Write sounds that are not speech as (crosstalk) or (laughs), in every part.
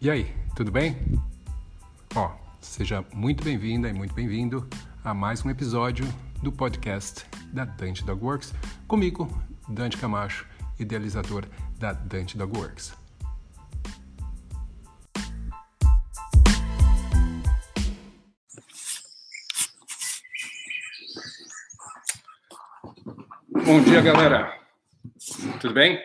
E aí, tudo bem? Ó, seja muito bem-vinda e muito bem-vindo a mais um episódio do podcast da Dante Dog Works, comigo, Dante Camacho, idealizador da Dante Dog Works. Bom dia, galera. Tudo bem?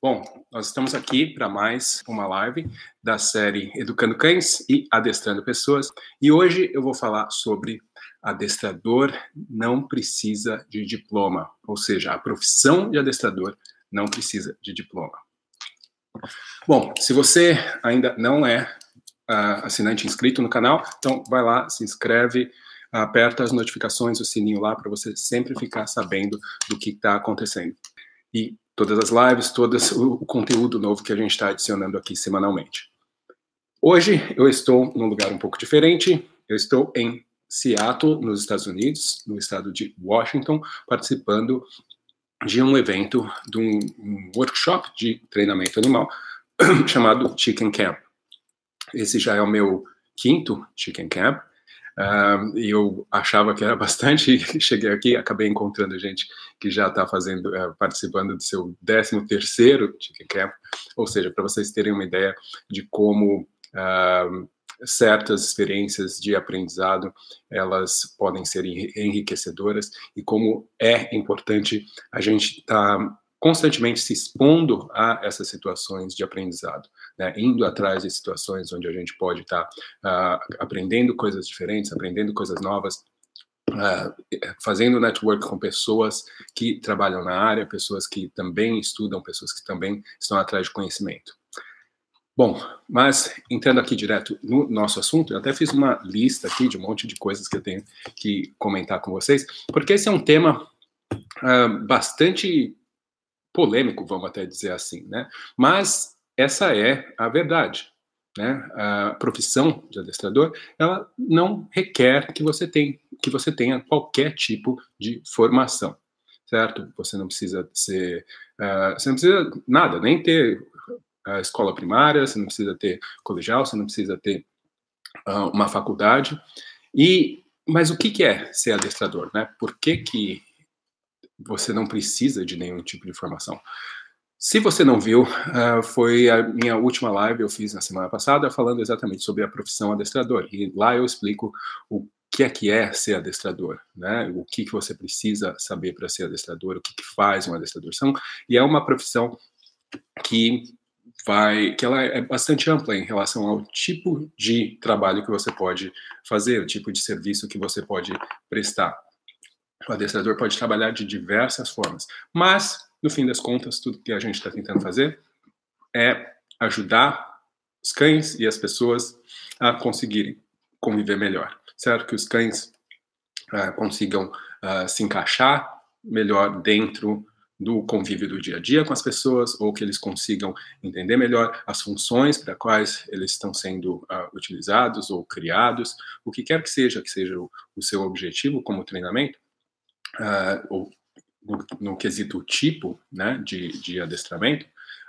Bom, nós estamos aqui para mais uma live da série Educando Cães e Adestrando Pessoas. E hoje eu vou falar sobre adestrador não precisa de diploma, ou seja, a profissão de adestrador não precisa de diploma. Bom, se você ainda não é uh, assinante inscrito no canal, então vai lá, se inscreve, aperta as notificações, o sininho lá para você sempre ficar sabendo do que está acontecendo. E todas as lives, todo o conteúdo novo que a gente está adicionando aqui semanalmente. Hoje eu estou num lugar um pouco diferente. Eu estou em Seattle, nos Estados Unidos, no estado de Washington, participando de um evento, de um, workshop de treinamento animal (clears throat) chamado Chicken Camp. Esse já é o meu quinto Chicken Camp Uh, eu achava que era (laughs) bastante, cheguei aqui, acabei encontrando gente que já está fazendo, uh, participando do seu 13 terceiro Camp, ou seja, para vocês terem uma ideia de como uh, certas experiências de aprendizado elas podem ser enriquecedoras e como é importante a gente estar tá constantemente se expondo a essas situações de aprendizado, né? indo atrás de situações onde a gente pode estar tá, uh, aprendendo coisas diferentes, aprendendo coisas novas, Uh, fazendo network com pessoas que trabalham na área, pessoas que também estudam, pessoas que também estão atrás de conhecimento. Bom, mas entrando aqui direto no nosso assunto, eu até fiz uma lista aqui de um monte de coisas que eu tenho que comentar com vocês, porque esse é um tema uh, bastante polêmico, vamos até dizer assim, né? Mas essa é a verdade. Né? A profissão de adestrador, ela não requer que você tenha, que você tenha qualquer tipo de formação, certo? Você não precisa ser, uh, você não precisa nada, nem ter a escola primária, você não precisa ter colegial, você não precisa ter uh, uma faculdade. E mas o que, que é ser adestrador, né? Por que que você não precisa de nenhum tipo de informação. Se você não viu, uh, foi a minha última live eu fiz na semana passada falando exatamente sobre a profissão adestrador. E lá eu explico o que é que é ser adestrador, né? O que que você precisa saber para ser adestrador, o que, que faz um adestrador. São, e é uma profissão que vai, que ela é bastante ampla em relação ao tipo de trabalho que você pode fazer, o tipo de serviço que você pode prestar. O adestrador pode trabalhar de diversas formas, mas, no fim das contas, tudo que a gente está tentando fazer é ajudar os cães e as pessoas a conseguirem conviver melhor, certo? Que os cães uh, consigam uh, se encaixar melhor dentro do convívio do dia a dia com as pessoas, ou que eles consigam entender melhor as funções para quais eles estão sendo uh, utilizados ou criados, o que quer que seja que seja o, o seu objetivo como treinamento, uh, no, no, quesito tipo né, de, de adestramento,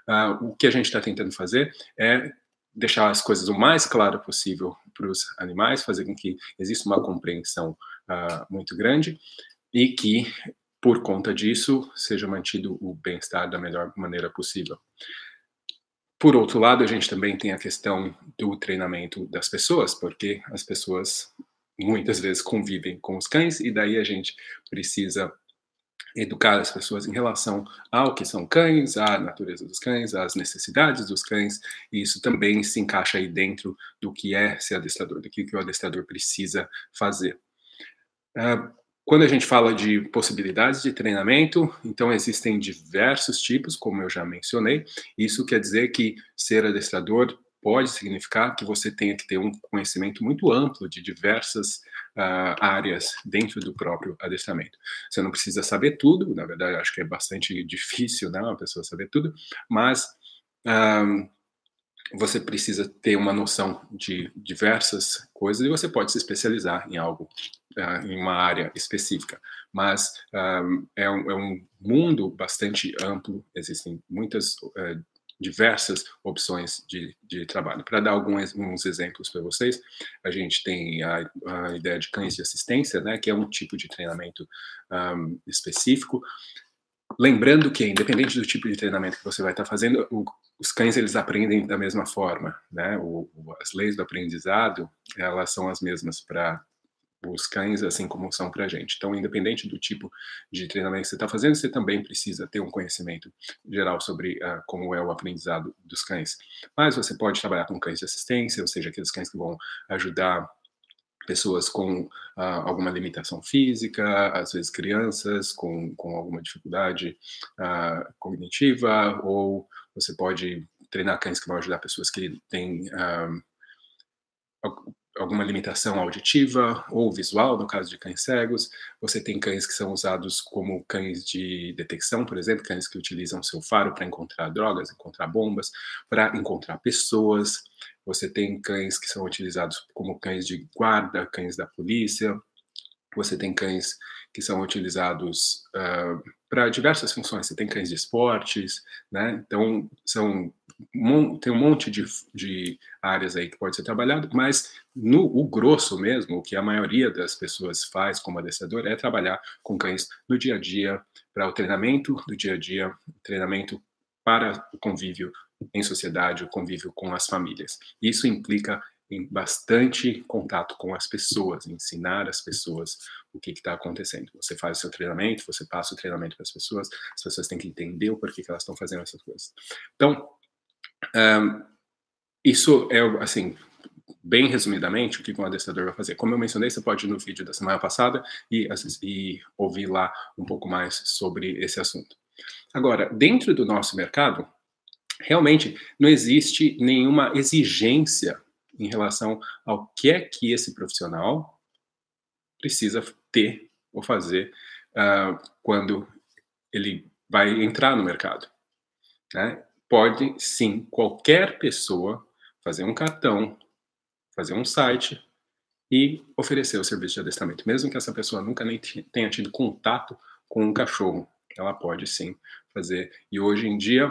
uh, o que a gente está tentando fazer é deixar as coisas o mais claro possível para os animais, fazer com que exista uma compreensão uh, muito grande e que, por conta disso, seja mantido o bem-estar da melhor maneira possível. Por outro lado, a gente também tem a questão do treinamento das pessoas, porque as pessoas muitas vezes convivem com os cães e daí a gente precisa educar as pessoas em relação ao que são cães, à natureza dos cães, às necessidades dos cães, e isso também se encaixa aí dentro do que é ser adestrador, do que, o adestrador precisa fazer. Uh, quando a gente fala de possibilidades de treinamento, então existem diversos tipos, como eu já mencionei. Isso quer dizer que ser adestrador pode significar que você tenha que ter um conhecimento muito amplo de diversas uh, áreas dentro do próprio adestramento. Você não precisa saber tudo, na verdade, acho que é bastante difícil, né, uma pessoa saber tudo, mas um, você precisa ter uma noção de diversas coisas e você pode se especializar em algo, uh, em uma área específica. Mas é, um, é, um, mundo bastante amplo, existem muitas uh, diversas opções de, de trabalho. Para dar alguns, exemplos para vocês, a gente tem a, a, ideia de cães de assistência, né, que é um tipo de treinamento um, específico. Lembrando que, independente do tipo de treinamento que você vai estar fazendo, o, os cães eles aprendem da mesma forma, né? O, as leis do aprendizado elas são as mesmas para os cães, assim como são para a gente. Então, independente do tipo de treinamento que você está fazendo, você também precisa ter um conhecimento geral sobre uh, como é o aprendizado dos cães. Mas você pode trabalhar com cães de assistência, ou seja, aqueles cães que vão ajudar pessoas com uh, alguma limitação física, às vezes crianças com, com alguma dificuldade uh, cognitiva, ou você pode treinar cães que vão ajudar pessoas que têm alguma limitação auditiva ou visual, no caso de cães cegos. Você tem cães que são usados como cães de detecção, por exemplo, cães que utilizam seu faro para encontrar drogas, encontrar bombas, para encontrar pessoas. Você tem cães que são utilizados como cães de guarda, cães da polícia. Você tem cães que são utilizados uh, para diversas funções. Você tem cães de esportes, né? Então, são, tem um monte de, de áreas aí que pode ser trabalhado, mas no o grosso mesmo, o que a maioria das pessoas faz como adestrador é trabalhar com cães no dia a dia, para o treinamento do dia a dia, treinamento para o convívio em sociedade, o convívio com as famílias. Isso implica em bastante contato com as pessoas, ensinar as pessoas o que está acontecendo. Você faz o seu treinamento, você passa o treinamento para as pessoas, as pessoas têm que entender o porquê que elas estão fazendo essas coisas. Então, um, isso é, assim, bem resumidamente, o que um adestrador vai fazer. Como eu mencionei, você pode ir no vídeo da semana passada e, e ouvir lá um pouco mais sobre esse assunto. Agora, dentro do nosso mercado, realmente não existe nenhuma exigência em relação ao que é que esse profissional precisa ter ou fazer uh, quando ele vai entrar no mercado. Né? Pode, sim, qualquer pessoa fazer um cartão, fazer um site e oferecer o serviço de adestramento, mesmo que essa pessoa nunca nem tenha tido contato com um cachorro. Ela pode sim fazer. E hoje em dia,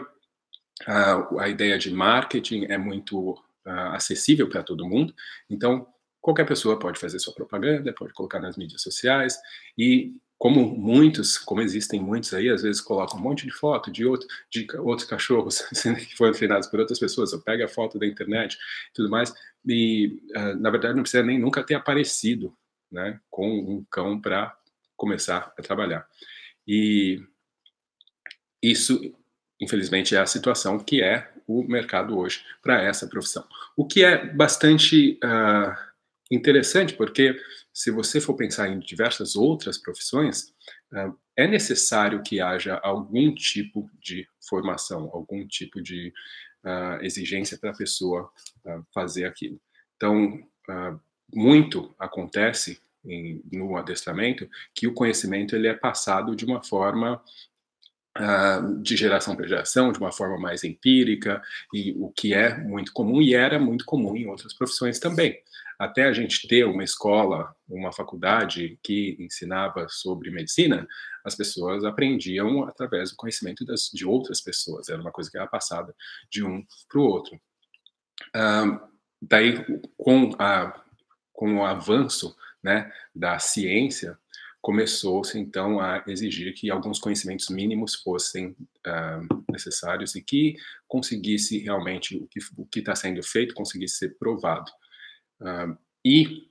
a, a ideia de marketing é muito acessível para todo mundo. Então, qualquer pessoa pode fazer sua propaganda, pode colocar nas mídias sociais e como muitos, como existem muitos aí, às vezes colocam um monte de foto de, outro, de outros cachorros (laughs) que foram treinados por outras pessoas, ou pega a foto da internet e tudo mais, e uh, na verdade não precisa nem nunca ter aparecido né, com um cão para começar a trabalhar. E isso, infelizmente, é a situação que é o mercado hoje para essa profissão. O que é bastante uh, interessante, porque se você for pensar em diversas outras profissões, uh, é necessário que haja algum tipo de formação, algum tipo de uh, exigência para a pessoa fazer aquilo. Então, muito acontece em, no adestramento que o conhecimento ele é passado de uma forma Uh, de geração para geração, de uma forma mais empírica, e o que é muito comum e era muito comum em outras profissões também. Até a gente ter uma escola, uma faculdade que ensinava sobre medicina, as pessoas aprendiam através do conhecimento das, de outras pessoas, era uma coisa que era passada de um para o outro. Daí, com, a, com o avanço né, da ciência, começou-se então a exigir que alguns conhecimentos mínimos fossem uh, necessários e que conseguisse realmente o que está sendo feito conseguisse ser provado. Uh, e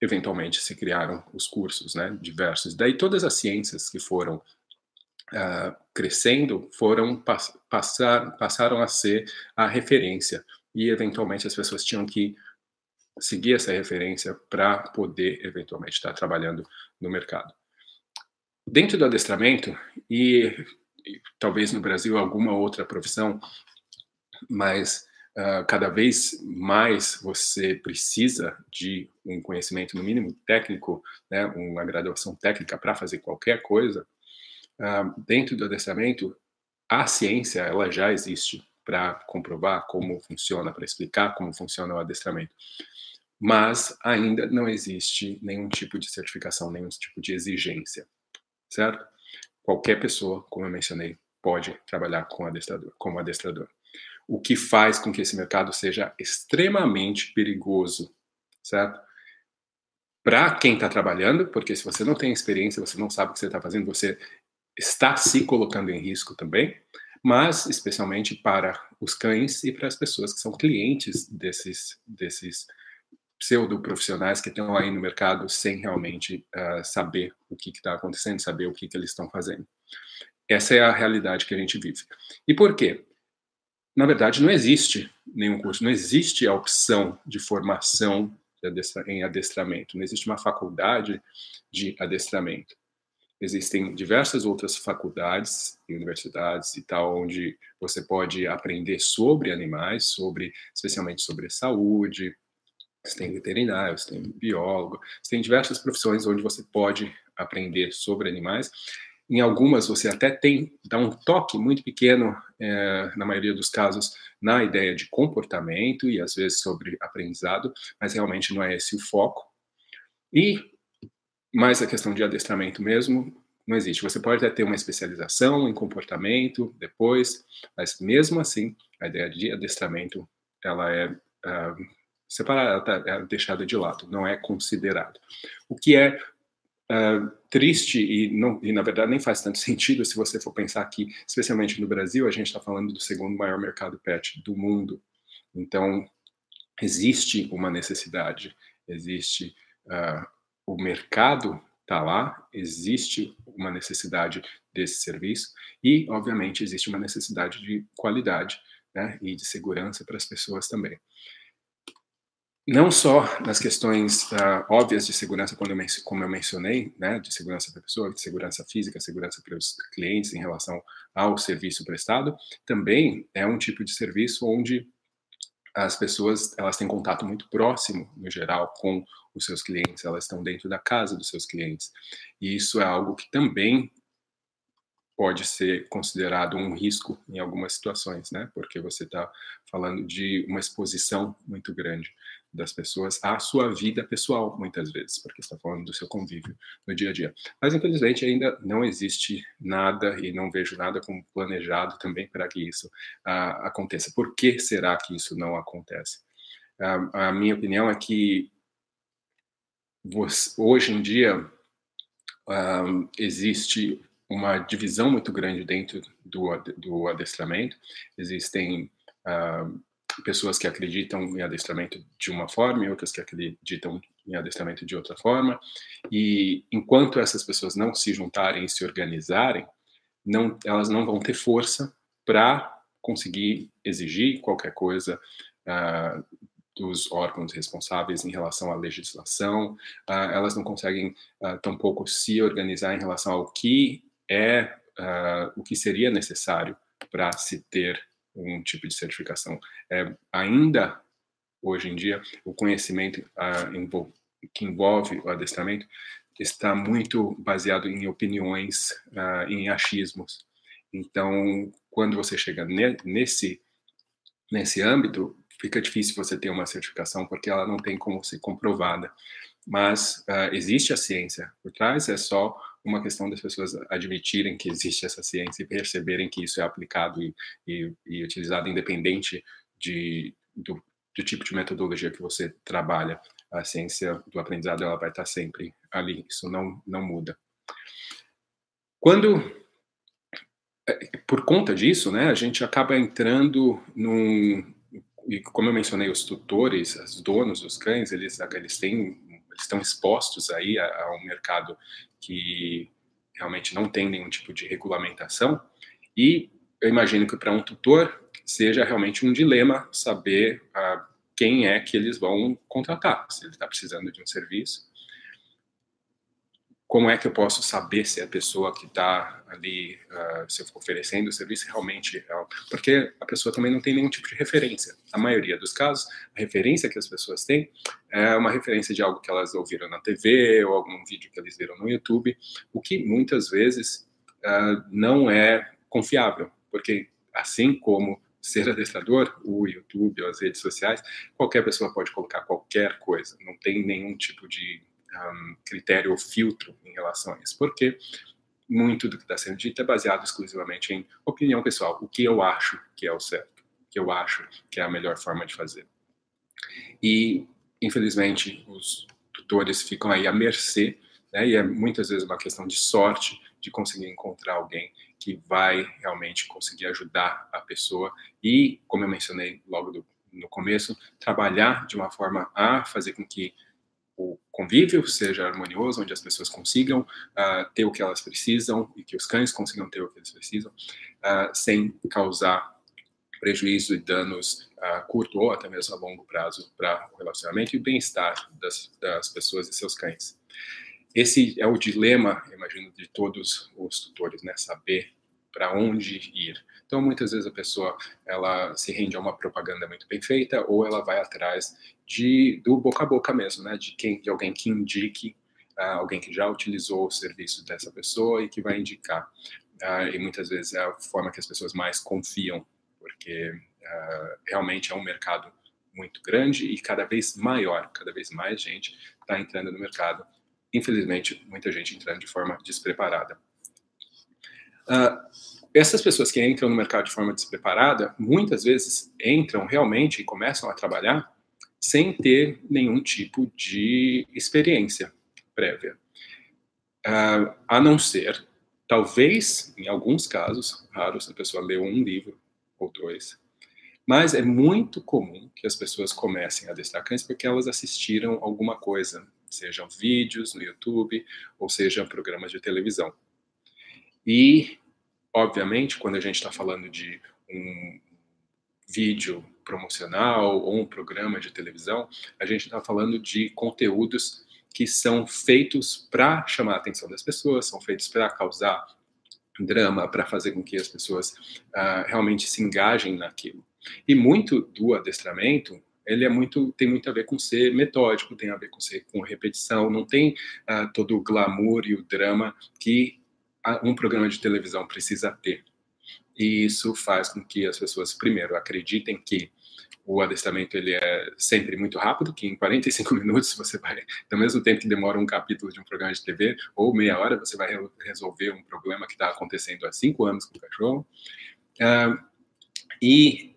eventualmente se criaram os cursos, né, diversos. Daí todas as ciências que foram uh, crescendo foram pass passar, passaram a ser a referência e eventualmente as pessoas tinham que seguir essa referência para poder eventualmente estar trabalhando no mercado. Dentro do adestramento, e, e talvez no Brasil alguma outra profissão, mas uh, cada vez mais você precisa de um conhecimento, no mínimo técnico, né, uma graduação técnica para fazer qualquer coisa, uh, dentro do adestramento, a ciência ela já existe para comprovar como funciona, para explicar como funciona o adestramento mas ainda não existe nenhum tipo de certificação, nenhum tipo de exigência, certo? Qualquer pessoa, como eu mencionei, pode trabalhar com adestrador, como adestrador. O que faz com que esse mercado seja extremamente perigoso, certo? Para quem está trabalhando, porque se você não tem experiência, você não sabe o que você está fazendo, você está se colocando em risco também, mas especialmente para os cães e para as pessoas que são clientes desses, desses pseudo-profissionais que estão aí no mercado sem realmente uh, saber o que está acontecendo, saber o que, que eles estão fazendo. Essa é a realidade que a gente vive. E por quê? Na verdade, não existe nenhum curso, não existe a opção de formação em adestramento, não existe uma faculdade de adestramento. Existem diversas outras faculdades e universidades e tal, onde você pode aprender sobre animais, sobre, especialmente sobre saúde, você tem veterinário, você tem biólogo, você tem diversas profissões onde você pode aprender sobre animais. Em algumas você até tem, dá um toque muito pequeno, é, na maioria dos casos, na ideia de comportamento e às vezes sobre aprendizado, mas realmente não é esse o foco. E mais a questão de adestramento mesmo, não existe. Você pode até ter uma especialização em comportamento depois, mas mesmo assim, a ideia de adestramento, ela é uh, separada, tá, é deixada de lado, não é considerado. O que é uh, triste e, não, e, na verdade, nem faz tanto (laughs) sentido se você for pensar que, especialmente no Brasil, a gente está falando do segundo maior mercado pet do mundo. Então, existe uma necessidade, existe uh, o mercado está lá, existe uma necessidade desse serviço e, obviamente, existe uma necessidade de qualidade né, e de segurança para as pessoas também não só nas questões uh, óbvias de segurança, quando eu como eu mencionei, né, de segurança para a pessoa, de segurança física, segurança para os clientes em relação ao serviço prestado, também é um tipo de serviço onde as pessoas elas têm contato muito próximo, no geral, com os seus clientes, elas estão dentro da casa dos seus clientes. E isso é algo que também pode ser considerado um risco em algumas situações, né? Porque você está falando de uma exposição muito grande das pessoas à sua vida pessoal, muitas vezes, porque está falando do seu convívio no dia a dia. Mas, infelizmente, ainda não existe nada e não vejo nada como planejado também para que isso uh, aconteça. Por que será que isso não acontece? Uh, a minha opinião é que hoje em dia uh, existe uma divisão muito grande dentro do, do adestramento. Existem pessoas que acreditam em adestramento de uma forma e outras que acreditam em adestramento de outra forma. E enquanto essas pessoas não se juntarem e se organizarem, não, elas não vão ter força para conseguir exigir qualquer coisa uh, dos órgãos responsáveis em relação à legislação, uh, elas não conseguem uh, tampouco se organizar em relação ao que é o que seria necessário para se ter um tipo de certificação. É, ainda hoje em dia, o conhecimento ah, envol que envolve o adestramento está muito baseado em opiniões, ah, em achismos. Então, quando você chega ne nesse nesse âmbito, fica difícil você ter uma certificação porque ela não tem como ser comprovada. Mas uh, existe a ciência por trás, é só uma questão das pessoas admitirem que existe essa ciência e perceberem que isso é aplicado e, e, e utilizado independente de, do, do, tipo de metodologia que você trabalha. A ciência do aprendizado ela vai estar sempre ali, isso não, não muda. Quando, é, por conta disso, né, a gente acaba entrando num, e como eu mencionei, os tutores, os donos dos cães, eles, eles têm eles estão expostos aí a, a um mercado que realmente não tem nenhum tipo de regulamentação. E eu imagino que para um tutor seja realmente um dilema saber uh, quem é que eles vão contratar, se ele está precisando de um serviço como é que eu posso saber se a pessoa que está ali, uh, se eu oferecendo o serviço realmente é... Porque a pessoa também não tem nenhum tipo de referência. Na maioria dos casos, a referência que as pessoas têm é uma referência de algo que elas ouviram na TV ou algum vídeo que eles viram no YouTube, o que muitas vezes uh, não é confiável, porque assim como ser adestrador, o YouTube, as redes sociais, qualquer pessoa pode colocar qualquer coisa, não tem nenhum tipo de um, critério ou filtro em relação a isso, porque muito do que está sendo dito é baseado exclusivamente em opinião pessoal, o que eu acho que é o certo, o que eu acho que é a melhor forma de fazer. E, infelizmente, os tutores ficam aí à mercê, né? E é muitas vezes uma questão de sorte de conseguir encontrar alguém que vai realmente conseguir ajudar a pessoa e, como eu mencionei logo do, no começo, trabalhar de uma forma a fazer com que o convívio seja harmonioso, onde as pessoas consigam uh, ter o que elas precisam e que os cães consigam ter o que eles precisam, uh, sem causar prejuízo e danos a curto ou até mesmo a longo prazo para o relacionamento e o bem-estar das, das pessoas e seus cães. Esse é o dilema, imagino, de todos os tutores, né? Saber para onde ir. Então, muitas vezes a pessoa ela se rende a uma propaganda muito bem feita ou ela vai atrás de do boca a boca mesmo, né? De quem, de alguém que indique, uh, alguém que já utilizou o serviço dessa pessoa e que vai indicar. Uh, e muitas vezes é a forma que as pessoas mais confiam porque uh, realmente é um mercado muito grande e cada vez maior, cada vez mais gente está entrando no mercado. Infelizmente, muita gente entrando de forma despreparada. Uh, essas pessoas que entram no mercado de forma despreparada, muitas vezes entram realmente e começam a trabalhar sem ter nenhum tipo de experiência prévia. Uh, a não ser, talvez, em alguns casos raros, a pessoa leu um livro ou dois. Mas é muito comum que as pessoas comecem a adestrar cães porque elas assistiram alguma coisa, sejam vídeos no YouTube ou sejam programas de televisão. E, obviamente, quando a gente está falando de um vídeo promocional ou um programa de televisão, a gente está falando de conteúdos que são feitos para chamar a atenção das pessoas, são feitos para causar drama para fazer com que as pessoas uh, realmente se engajem naquilo. E muito do adestramento ele é muito tem muito a ver com ser metódico, tem a ver com ser com repetição, não tem uh, todo o glamour e o drama que um programa de televisão precisa ter. E isso faz com que as pessoas primeiro acreditem que o adestramento ele é sempre muito rápido, que em 45 (laughs) minutos você vai, ao mesmo tempo que demora um capítulo de um programa de TV, ou meia hora, você vai resolver um problema que está acontecendo há cinco anos com o cachorro. Uh, e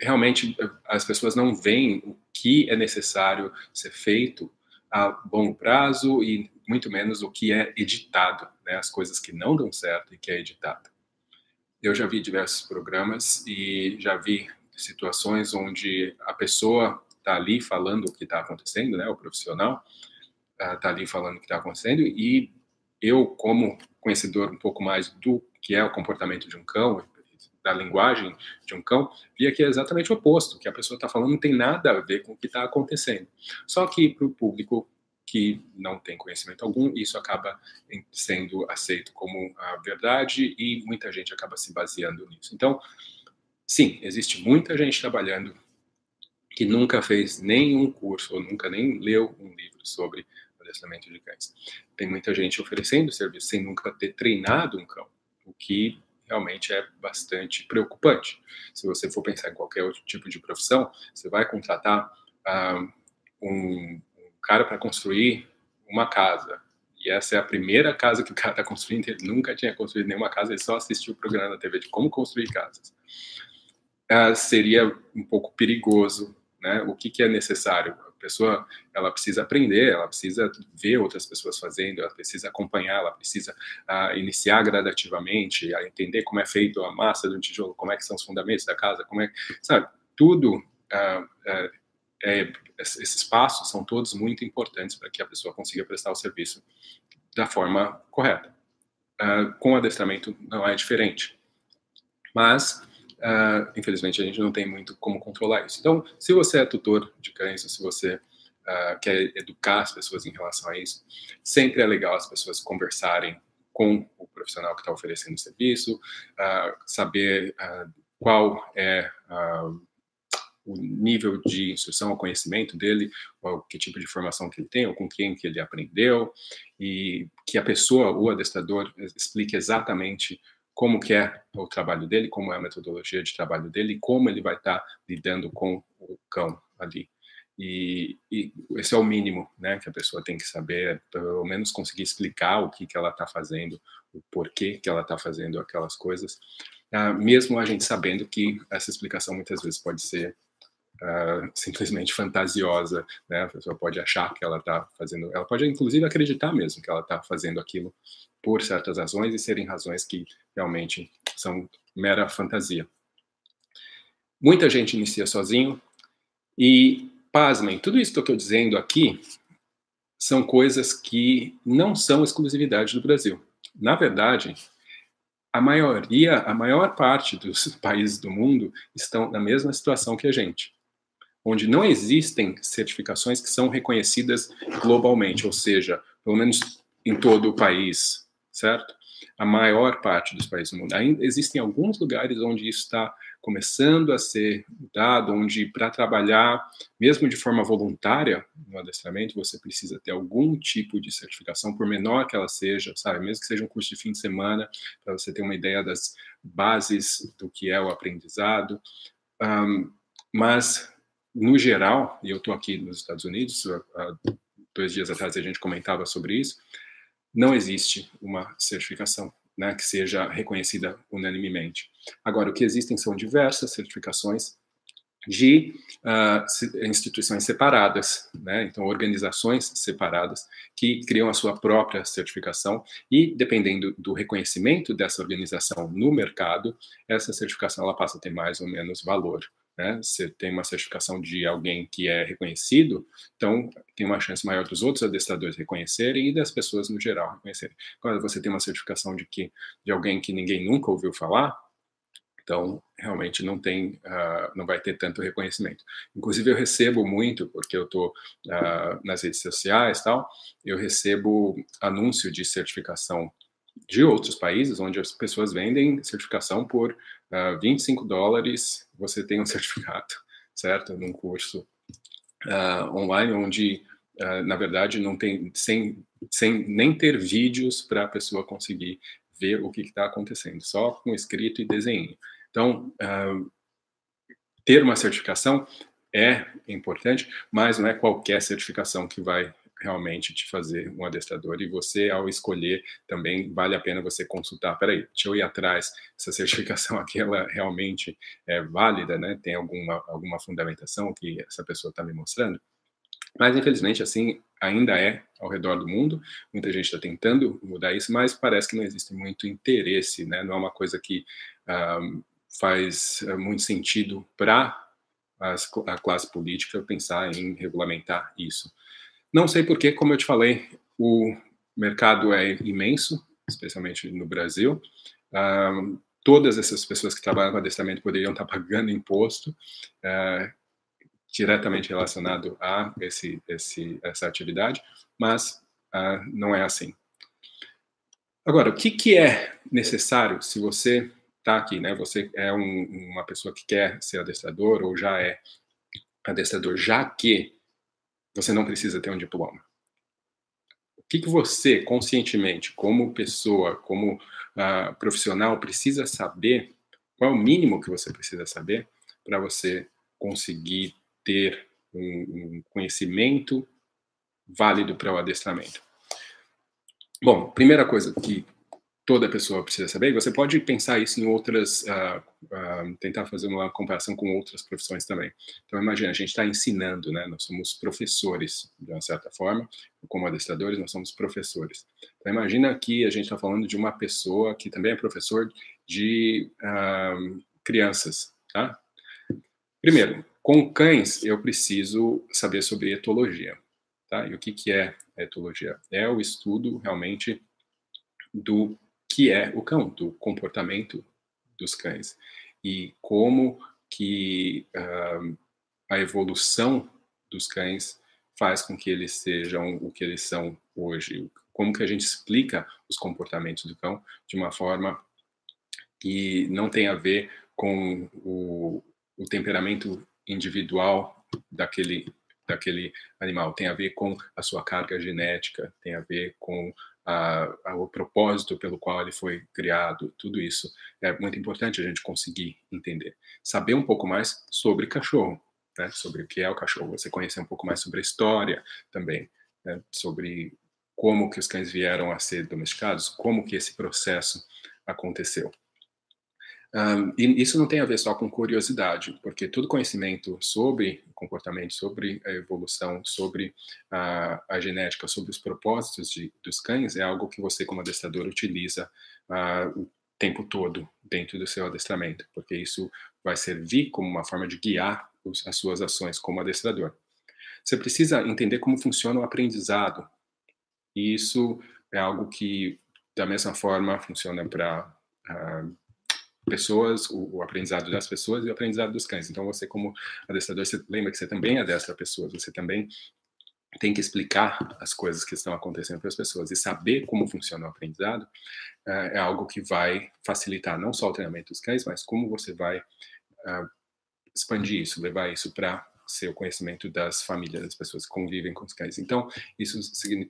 realmente as pessoas não veem o que é necessário ser feito a longo prazo e muito menos o que é editado, né, as coisas que não dão certo e que é editado. Eu já vi diversos programas e já vi situações onde a pessoa está ali falando o que está acontecendo, né, o profissional está uh, ali falando o que está acontecendo e eu, como conhecedor um pouco mais do que é o comportamento de um cão, da linguagem de um cão, via que é exatamente o oposto, que a pessoa está falando não tem nada a ver com o que está acontecendo. Só que para o público que não tem conhecimento algum, isso acaba sendo aceito como a verdade e muita gente acaba se baseando nisso. Então, sim, existe muita gente trabalhando que nunca fez nenhum curso ou nunca nem leu um livro sobre adestramento de cães. Tem muita gente oferecendo serviço sem nunca ter treinado um cão, o que realmente é bastante preocupante. Se você for pensar em qualquer outro tipo de profissão, você vai contratar ah, um, um cara para construir uma casa, e essa é a primeira casa que o cara está construindo. Ele nunca tinha construído nenhuma casa, ele só assistiu o programa na TV de como construir casas uh, seria um pouco perigoso, né? O que, que é necessário? Pessoa, ela precisa aprender, ela precisa ver outras pessoas fazendo, ela precisa acompanhar, ela precisa uh, iniciar gradativamente, a entender como é feito a massa do tijolo, como é que são os fundamentos da casa, como é, sabe? Tudo uh, é, esses passos são todos muito importantes para que a pessoa consiga prestar o serviço da forma correta. Uh, com adestramento não é diferente. Mas Uh, infelizmente, a gente não tem muito como controlar isso. Então, se você é tutor de cães, ou se você uh, quer educar as pessoas em relação a isso, sempre é legal as pessoas conversarem com o profissional que está oferecendo o serviço, uh, saber qual é o nível de instrução, o conhecimento dele, ou que tipo de formação que ele tem, ou com quem que ele aprendeu, e que a pessoa, o adestrador, explique exatamente como que é o trabalho dele, como é a metodologia de trabalho dele, como ele vai estar tá lidando com o cão ali. E, e, esse é o mínimo, né, que a pessoa tem que saber, pelo menos conseguir explicar o que que ela está fazendo, o porquê que ela está fazendo aquelas coisas, uh, mesmo a gente sabendo que essa explicação muitas vezes pode ser uh, simplesmente fantasiosa, né? A pessoa pode achar que ela está fazendo, ela pode inclusive acreditar mesmo que ela está fazendo aquilo por certas razões e serem razões que realmente são mera fantasia. Muita gente inicia sozinho e, pasmem, tudo isso que eu estou dizendo aqui são coisas que não são exclusividade do Brasil. Na verdade, a maioria, a maior parte dos (laughs) países do mundo estão na mesma situação que a gente, onde não existem certificações que são reconhecidas globalmente, ou seja, pelo menos em todo o país, certo? A maior parte dos países do mundo. Ainda existem alguns lugares onde isso está começando a ser mudado, onde para trabalhar, mesmo de forma voluntária no adestramento, você precisa ter algum tipo de certificação, por menor que ela seja, sabe? Mesmo que seja um curso de fim de semana, para você ter uma ideia das bases do que é o aprendizado. Um, mas, no geral, e eu estou aqui nos Estados Unidos, há dois dias atrás a gente comentava sobre isso, não existe uma certificação né, que seja reconhecida unanimemente. Agora, o que existem são diversas certificações de uh, instituições separadas, né? então organizações separadas que criam a sua própria certificação e dependendo do reconhecimento dessa organização no mercado, essa certificação ela passa a ter mais ou menos valor. Né? Você tem uma certificação de alguém que é reconhecido, então tem uma chance maior dos outros adestradores reconhecerem e das pessoas no geral reconhecerem. Quando você tem uma certificação de que de alguém que ninguém nunca ouviu falar, então realmente não tem, uh, não vai ter tanto reconhecimento. Inclusive eu recebo muito, porque eu estou uh, nas redes sociais tal, eu recebo anúncio de certificação de outros países, onde as pessoas vendem certificação por uh, ah, 25 dólares, você tem um (laughs) certificado, certo? Num curso uh, online, onde, uh, na verdade, não tem, sem, sem nem ter vídeos para a pessoa conseguir ver o que está acontecendo, só com escrito e desenho. Então, ter uma certificação é importante, mas não é qualquer certificação que vai realmente te fazer um adestrador e você, ao escolher, também vale a pena você consultar. Peraí, deixa eu ir atrás, essa certificação (laughs) aqui, ela realmente é válida, né? Tem alguma, alguma fundamentação que essa pessoa está me mostrando? Mas, infelizmente, assim ainda é ao redor do mundo. Muita gente está tentando mudar isso, mas parece que não existe muito interesse, né? Não é uma coisa que um, faz eh, muito sentido para a classe política pensar em regulamentar isso. Não sei porque, como eu te falei, o mercado é imenso, especialmente no Brasil. Uh, todas essas pessoas que trabalham com adestramento poderiam estar pagando imposto uh, diretamente relacionado a esse, esse, essa atividade, mas uh, não é assim. Agora, o que, que é necessário se você está aqui, né? Você é um, uma pessoa que quer ser adestrador ou já é adestrador, já que você não precisa ter um diploma. O que, que você, conscientemente, como pessoa, como uh, profissional, precisa saber? Qual é o mínimo que você precisa saber para você conseguir ter um, um conhecimento válido para o adestramento? Bom, primeira coisa que toda pessoa precisa saber. Você pode pensar isso em outras, uh, uh, tentar fazer uma comparação com outras profissões também. Então, imagina, a gente está ensinando, né? Nós somos professores, de uma certa forma, como adestradores, nós somos professores. Então, imagina que a gente está falando de uma pessoa que também é professor de uh, crianças, tá? Primeiro, com cães, eu preciso saber sobre etologia, tá? E o que, que é etologia? É o estudo, realmente, do que é o cão, do comportamento dos cães. E como que uh, a evolução dos cães faz com que eles sejam o que eles são hoje, como que a gente explica os comportamentos do cão de uma forma que não tem a ver com o, o temperamento individual daquele daquele animal, tem a ver com a sua carga genética, tem a ver com a, propósito pelo qual ele foi criado, tudo isso é muito importante a gente conseguir entender. Saber um pouco mais sobre cachorro, né? sobre o que é o cachorro, você conhecer um pouco mais sobre a história também, né? sobre como que os cães vieram a ser domesticados, como que esse processo aconteceu. Um, e isso não tem a ver só com curiosidade, porque todo conhecimento sobre comportamento, sobre a evolução, sobre a, a genética, sobre os propósitos de, dos cães é algo que você, como adestrador, utiliza uh, o tempo todo dentro do seu adestramento, porque isso vai servir como uma forma de guiar os, as suas ações como adestrador. Você precisa entender como funciona o aprendizado, e isso é algo que, da mesma forma, funciona para uh, pessoas, o, o, aprendizado das pessoas e o aprendizado dos cães. Então, você, como adestrador, você lembra que você também adestra pessoas, você também tem que explicar as coisas que estão acontecendo para as pessoas e saber como funciona o aprendizado é, é algo que vai facilitar não só o treinamento dos cães, mas como você vai uh, expandir isso, levar isso para seu conhecimento das famílias, das pessoas que convivem com os cães. Então, isso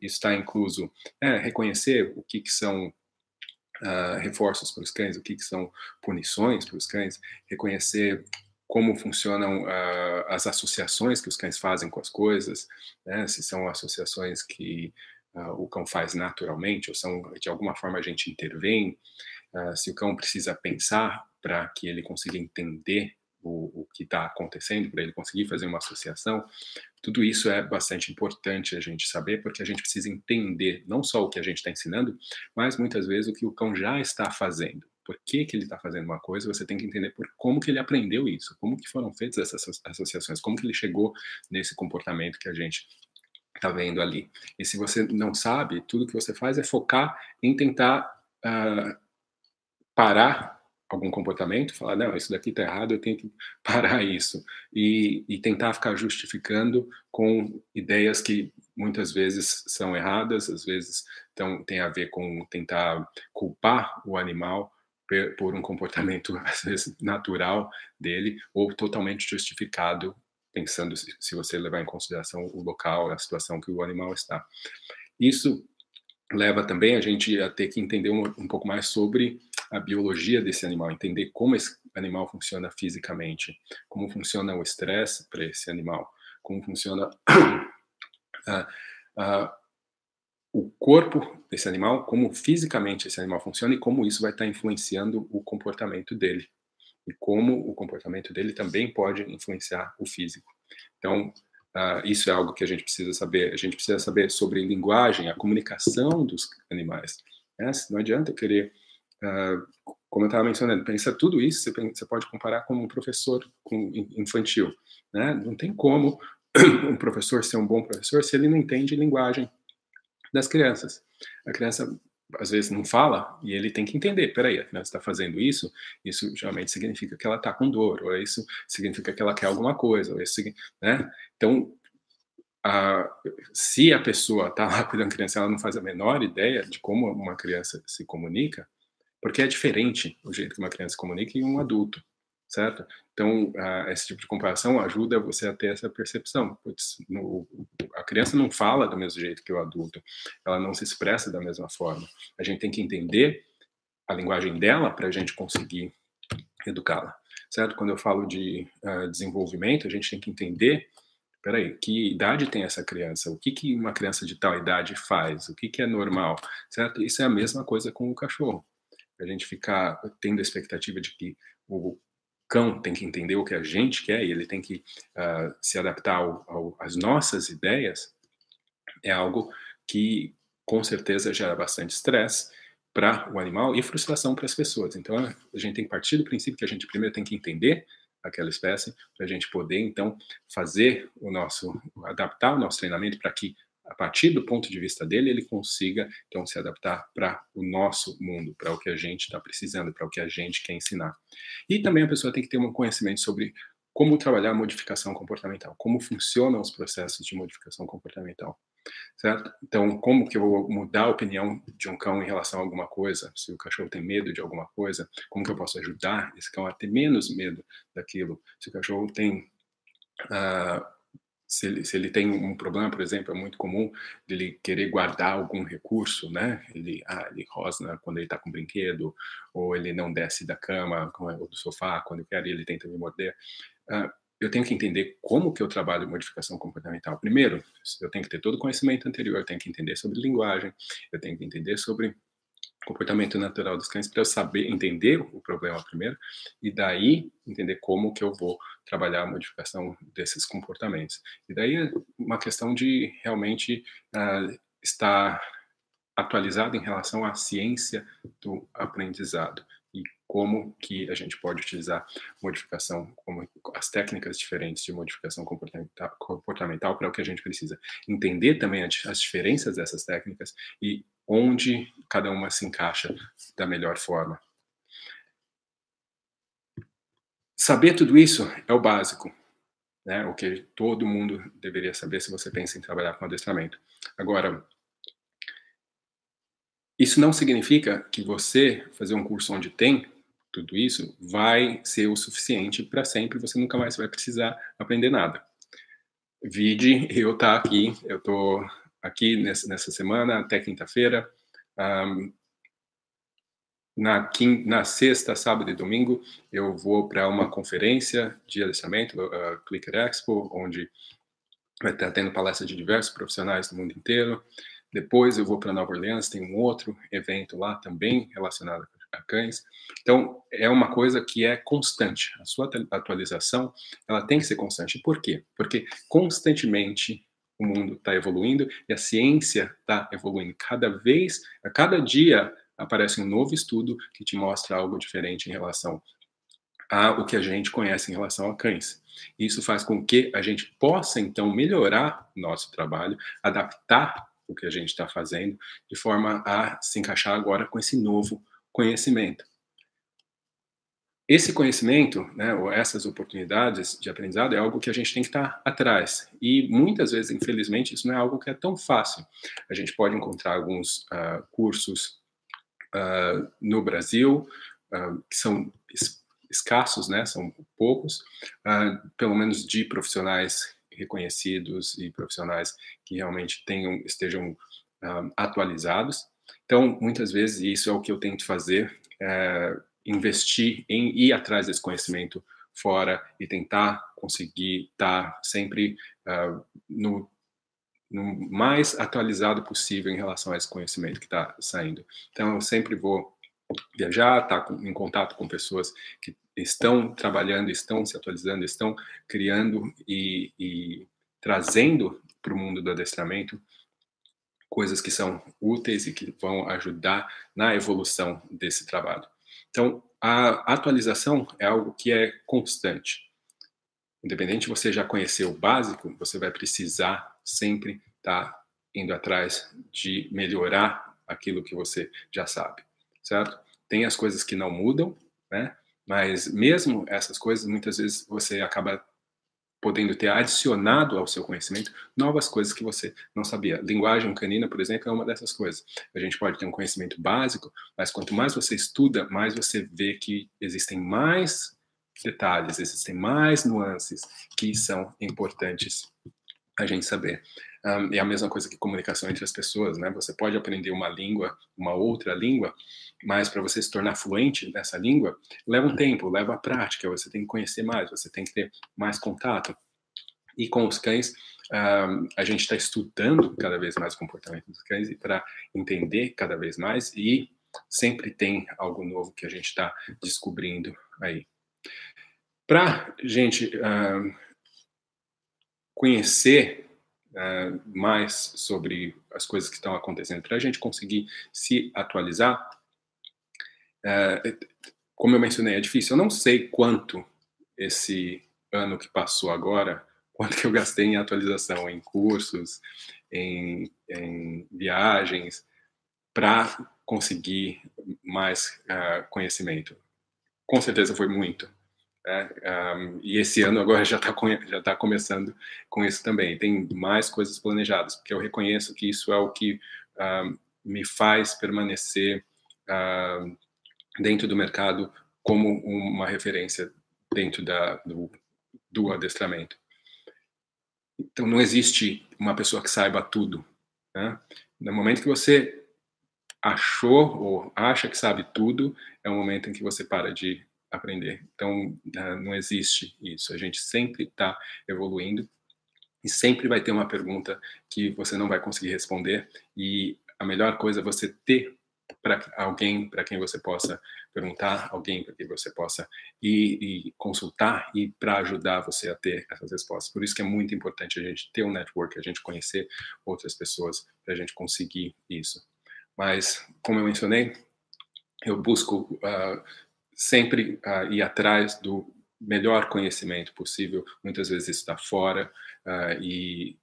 está incluso é, reconhecer o que, que são uh, reforços para os cães, o que, que são punições para os cães, reconhecer como funcionam uh, as associações que os cães fazem com as coisas, né? se são associações que uh, o cão faz naturalmente ou são de alguma forma a gente intervém, uh, se o cão precisa pensar para que ele consiga entender o, o que está acontecendo, para ele conseguir fazer uma associação, tudo isso é bastante importante a gente saber, porque a gente precisa entender não só o que a gente está ensinando, mas muitas vezes o que o cão já está fazendo. Por que, que ele está fazendo uma coisa, você tem que entender por como que ele aprendeu isso, como que foram feitas essas associações, como que ele chegou nesse comportamento que a gente está vendo ali. E se você não sabe, tudo que você faz é focar em tentar uh, parar algum comportamento, falar, não, isso daqui está errado, eu tenho que (laughs) parar isso. E, e, tentar ficar justificando com ideias que muitas vezes são erradas, às vezes então, tem a ver com tentar culpar o animal por um comportamento, (laughs) às vezes, natural dele, ou totalmente justificado, pensando se, você levar em consideração o local, a situação que o animal está. Isso leva também a gente a ter que entender um, um pouco mais sobre a biologia desse animal, entender como esse animal funciona fisicamente, como funciona o estresse para esse animal, como funciona (coughs) o corpo desse animal, como fisicamente esse animal funciona e como isso vai estar influenciando o comportamento dele. E como o comportamento dele também pode influenciar o físico. Então, Uh, isso é algo que a gente precisa saber. A gente precisa saber sobre linguagem, a comunicação dos animais. Né? Não adianta querer, como eu estava mencionando, pensar tudo isso, você, pode comparar com um professor infantil. Né? Não tem como (clears throat) um professor ser um bom professor se ele não entende linguagem das crianças. A criança às vezes não fala e ele tem que entender, peraí, a criança está fazendo isso, isso geralmente significa que ela está com dor, ou isso significa que ela quer alguma coisa, ou isso, né? Então, a, se a pessoa está lá cuidando da criança, ela não faz a menor ideia de como uma criança se comunica, porque é diferente o jeito que uma criança se comunica e um adulto certo? Então, uh, esse tipo de comparação ajuda você a ter essa percepção. Puts, no, a criança não fala do mesmo jeito que o adulto, ela não se expressa da mesma forma. A gente tem que entender a linguagem dela para a gente conseguir educá-la, certo? Quando eu falo de uh, desenvolvimento, a gente tem que entender, peraí, que idade tem essa criança? O que, que uma criança de tal idade faz? O que, que é normal, certo? Isso é a mesma coisa com o cachorro. A gente ficar tendo a expectativa de que o cão tem que entender o que a gente quer e ele tem que uh, se adaptar às nossas ideias, é algo que com certeza gera bastante estresse para o animal e frustração para as pessoas. Então a gente tem que partir do princípio que a gente primeiro tem que entender aquela espécie para a gente poder então fazer o nosso adaptar o nosso treinamento para que a partir do ponto de vista dele, ele consiga então se adaptar para o nosso mundo, para o que a gente está precisando, para o que a gente quer ensinar. E também a pessoa tem que ter um conhecimento sobre como trabalhar a modificação comportamental, como funcionam os processos de modificação comportamental, certo? Então, como que eu vou mudar a opinião de um cão em relação a alguma coisa? Se o cachorro tem medo de alguma coisa, como que eu posso ajudar esse cão a ter menos medo daquilo? Se o cachorro tem uh, se ele, se ele, tem um problema, por exemplo, é muito comum ele querer guardar algum recurso, né? Ele, ah, ele rosna quando ele está com brinquedo, ou ele não desce da cama ou do sofá quando eu quero e ele tenta me morder. Uh, eu tenho que entender como que eu trabalho modificação comportamental. Primeiro, eu tenho que ter todo o conhecimento anterior, eu tenho que entender sobre linguagem, eu tenho que entender sobre comportamento natural dos cães para eu saber entender o problema primeiro e daí entender como que eu vou trabalhar a modificação desses comportamentos. E daí uma questão de realmente uh, estar atualizado em relação à ciência do aprendizado e como que a gente pode utilizar modificação, como as técnicas diferentes de modificação comportamental, comportamental para o que a gente precisa. Entender também as diferenças dessas técnicas e onde cada uma se encaixa da melhor forma. Saber tudo isso é o básico, né? o que todo mundo deveria saber se você pensa em trabalhar com adestramento. Agora, isso não significa que você fazer um curso onde tem tudo isso vai ser o suficiente para sempre, você nunca mais vai precisar aprender nada. Vide eu tá aqui, eu estou aqui nessa, nessa semana, até quinta-feira. Um, na, quinta, na sexta, sábado e domingo, eu vou para uma conferência de adestramento, a Clicker Expo, onde vai estar tendo palestra de diversos profissionais do mundo inteiro. Depois eu vou para Nova Orleans, tem um outro evento lá também relacionado a cães. Então, é uma coisa que é constante. A sua atualização, ela tem que ser constante. Por quê? Porque constantemente o mundo está evoluindo e a ciência está evoluindo. Cada vez, a cada dia, aparece um novo estudo que te mostra algo diferente em relação a o que a gente conhece em relação a cães. Isso faz com que a gente possa, então, melhorar nosso trabalho, adaptar o que a gente está fazendo, de forma a se encaixar agora com esse novo conhecimento. Esse conhecimento, né, ou essas oportunidades de aprendizado, é algo que a gente tem que estar atrás. E muitas vezes, infelizmente, isso não é algo que é tão fácil. A gente pode encontrar alguns uh, cursos uh, no Brasil uh, que são es escassos, né, são poucos, pelo menos de profissionais reconhecidos e profissionais que realmente tenham, estejam atualizados. Então, muitas vezes, isso é o que eu tento fazer. Investir em ir atrás desse conhecimento fora e tentar conseguir estar sempre uh, no, no, mais atualizado possível em relação a esse conhecimento que está saindo. Então, eu sempre vou viajar, estar tá em contato com pessoas que estão trabalhando, estão se atualizando, estão criando e, e trazendo para o mundo do adestramento coisas que são úteis e que vão ajudar na evolução desse trabalho. Então, a atualização é algo que é constante. Independente de você já conhecer o básico, você vai precisar sempre estar tá indo atrás de melhorar aquilo que você já sabe, certo? Tem as coisas que não mudam, né? Mas mesmo essas coisas, muitas vezes você acaba podendo ter adicionado ao seu conhecimento novas coisas que você não sabia. Linguagem canina, por exemplo, é uma dessas coisas. A gente pode ter um conhecimento básico, mas quanto mais você estuda, mais você vê que existem mais detalhes, existem mais nuances que são importantes a gente saber. Um, é a mesma coisa que comunicação entre as pessoas, né? Você pode aprender uma língua, uma outra língua, mas para você se tornar fluente nessa língua, leva um tempo, leva a prática, você tem que conhecer mais, você tem que ter mais contato. E com os cães, um, a gente está estudando cada vez mais o comportamento dos cães e para entender cada vez mais e sempre tem algo novo que a gente está descobrindo aí. Para gente um, conhecer uh, mais sobre as coisas que estão acontecendo, para a gente conseguir se atualizar, uh, como eu mencionei, é difícil. Eu não sei quanto esse ano que passou agora, quanto que eu gastei em atualização, em cursos, em, em viagens, para conseguir mais uh, conhecimento. Com certeza foi muito. É, um, e esse ano agora (laughs) já está já tá começando com isso também. Tem mais coisas planejadas, porque eu reconheço que isso é o que um, me faz permanecer uh, dentro do mercado como uma referência dentro da, do, do adestramento. Então, não existe uma pessoa que saiba tudo. Né? No momento que você achou ou acha que sabe tudo, é o momento em que você para de aprender. Então, ah, não existe isso. A gente sempre está evoluindo e sempre vai ter uma pergunta que você não vai conseguir responder. E a melhor coisa é você ter para alguém para quem você possa perguntar, alguém para quem você possa ir e consultar e para ajudar você a ter essas respostas. Por isso que é muito importante a gente ter um network, a gente conhecer outras pessoas para a gente conseguir isso. Mas, como eu mencionei, eu busco uh, sempre uh, ir atrás do melhor conhecimento possível. Muitas vezes isso está fora uh, e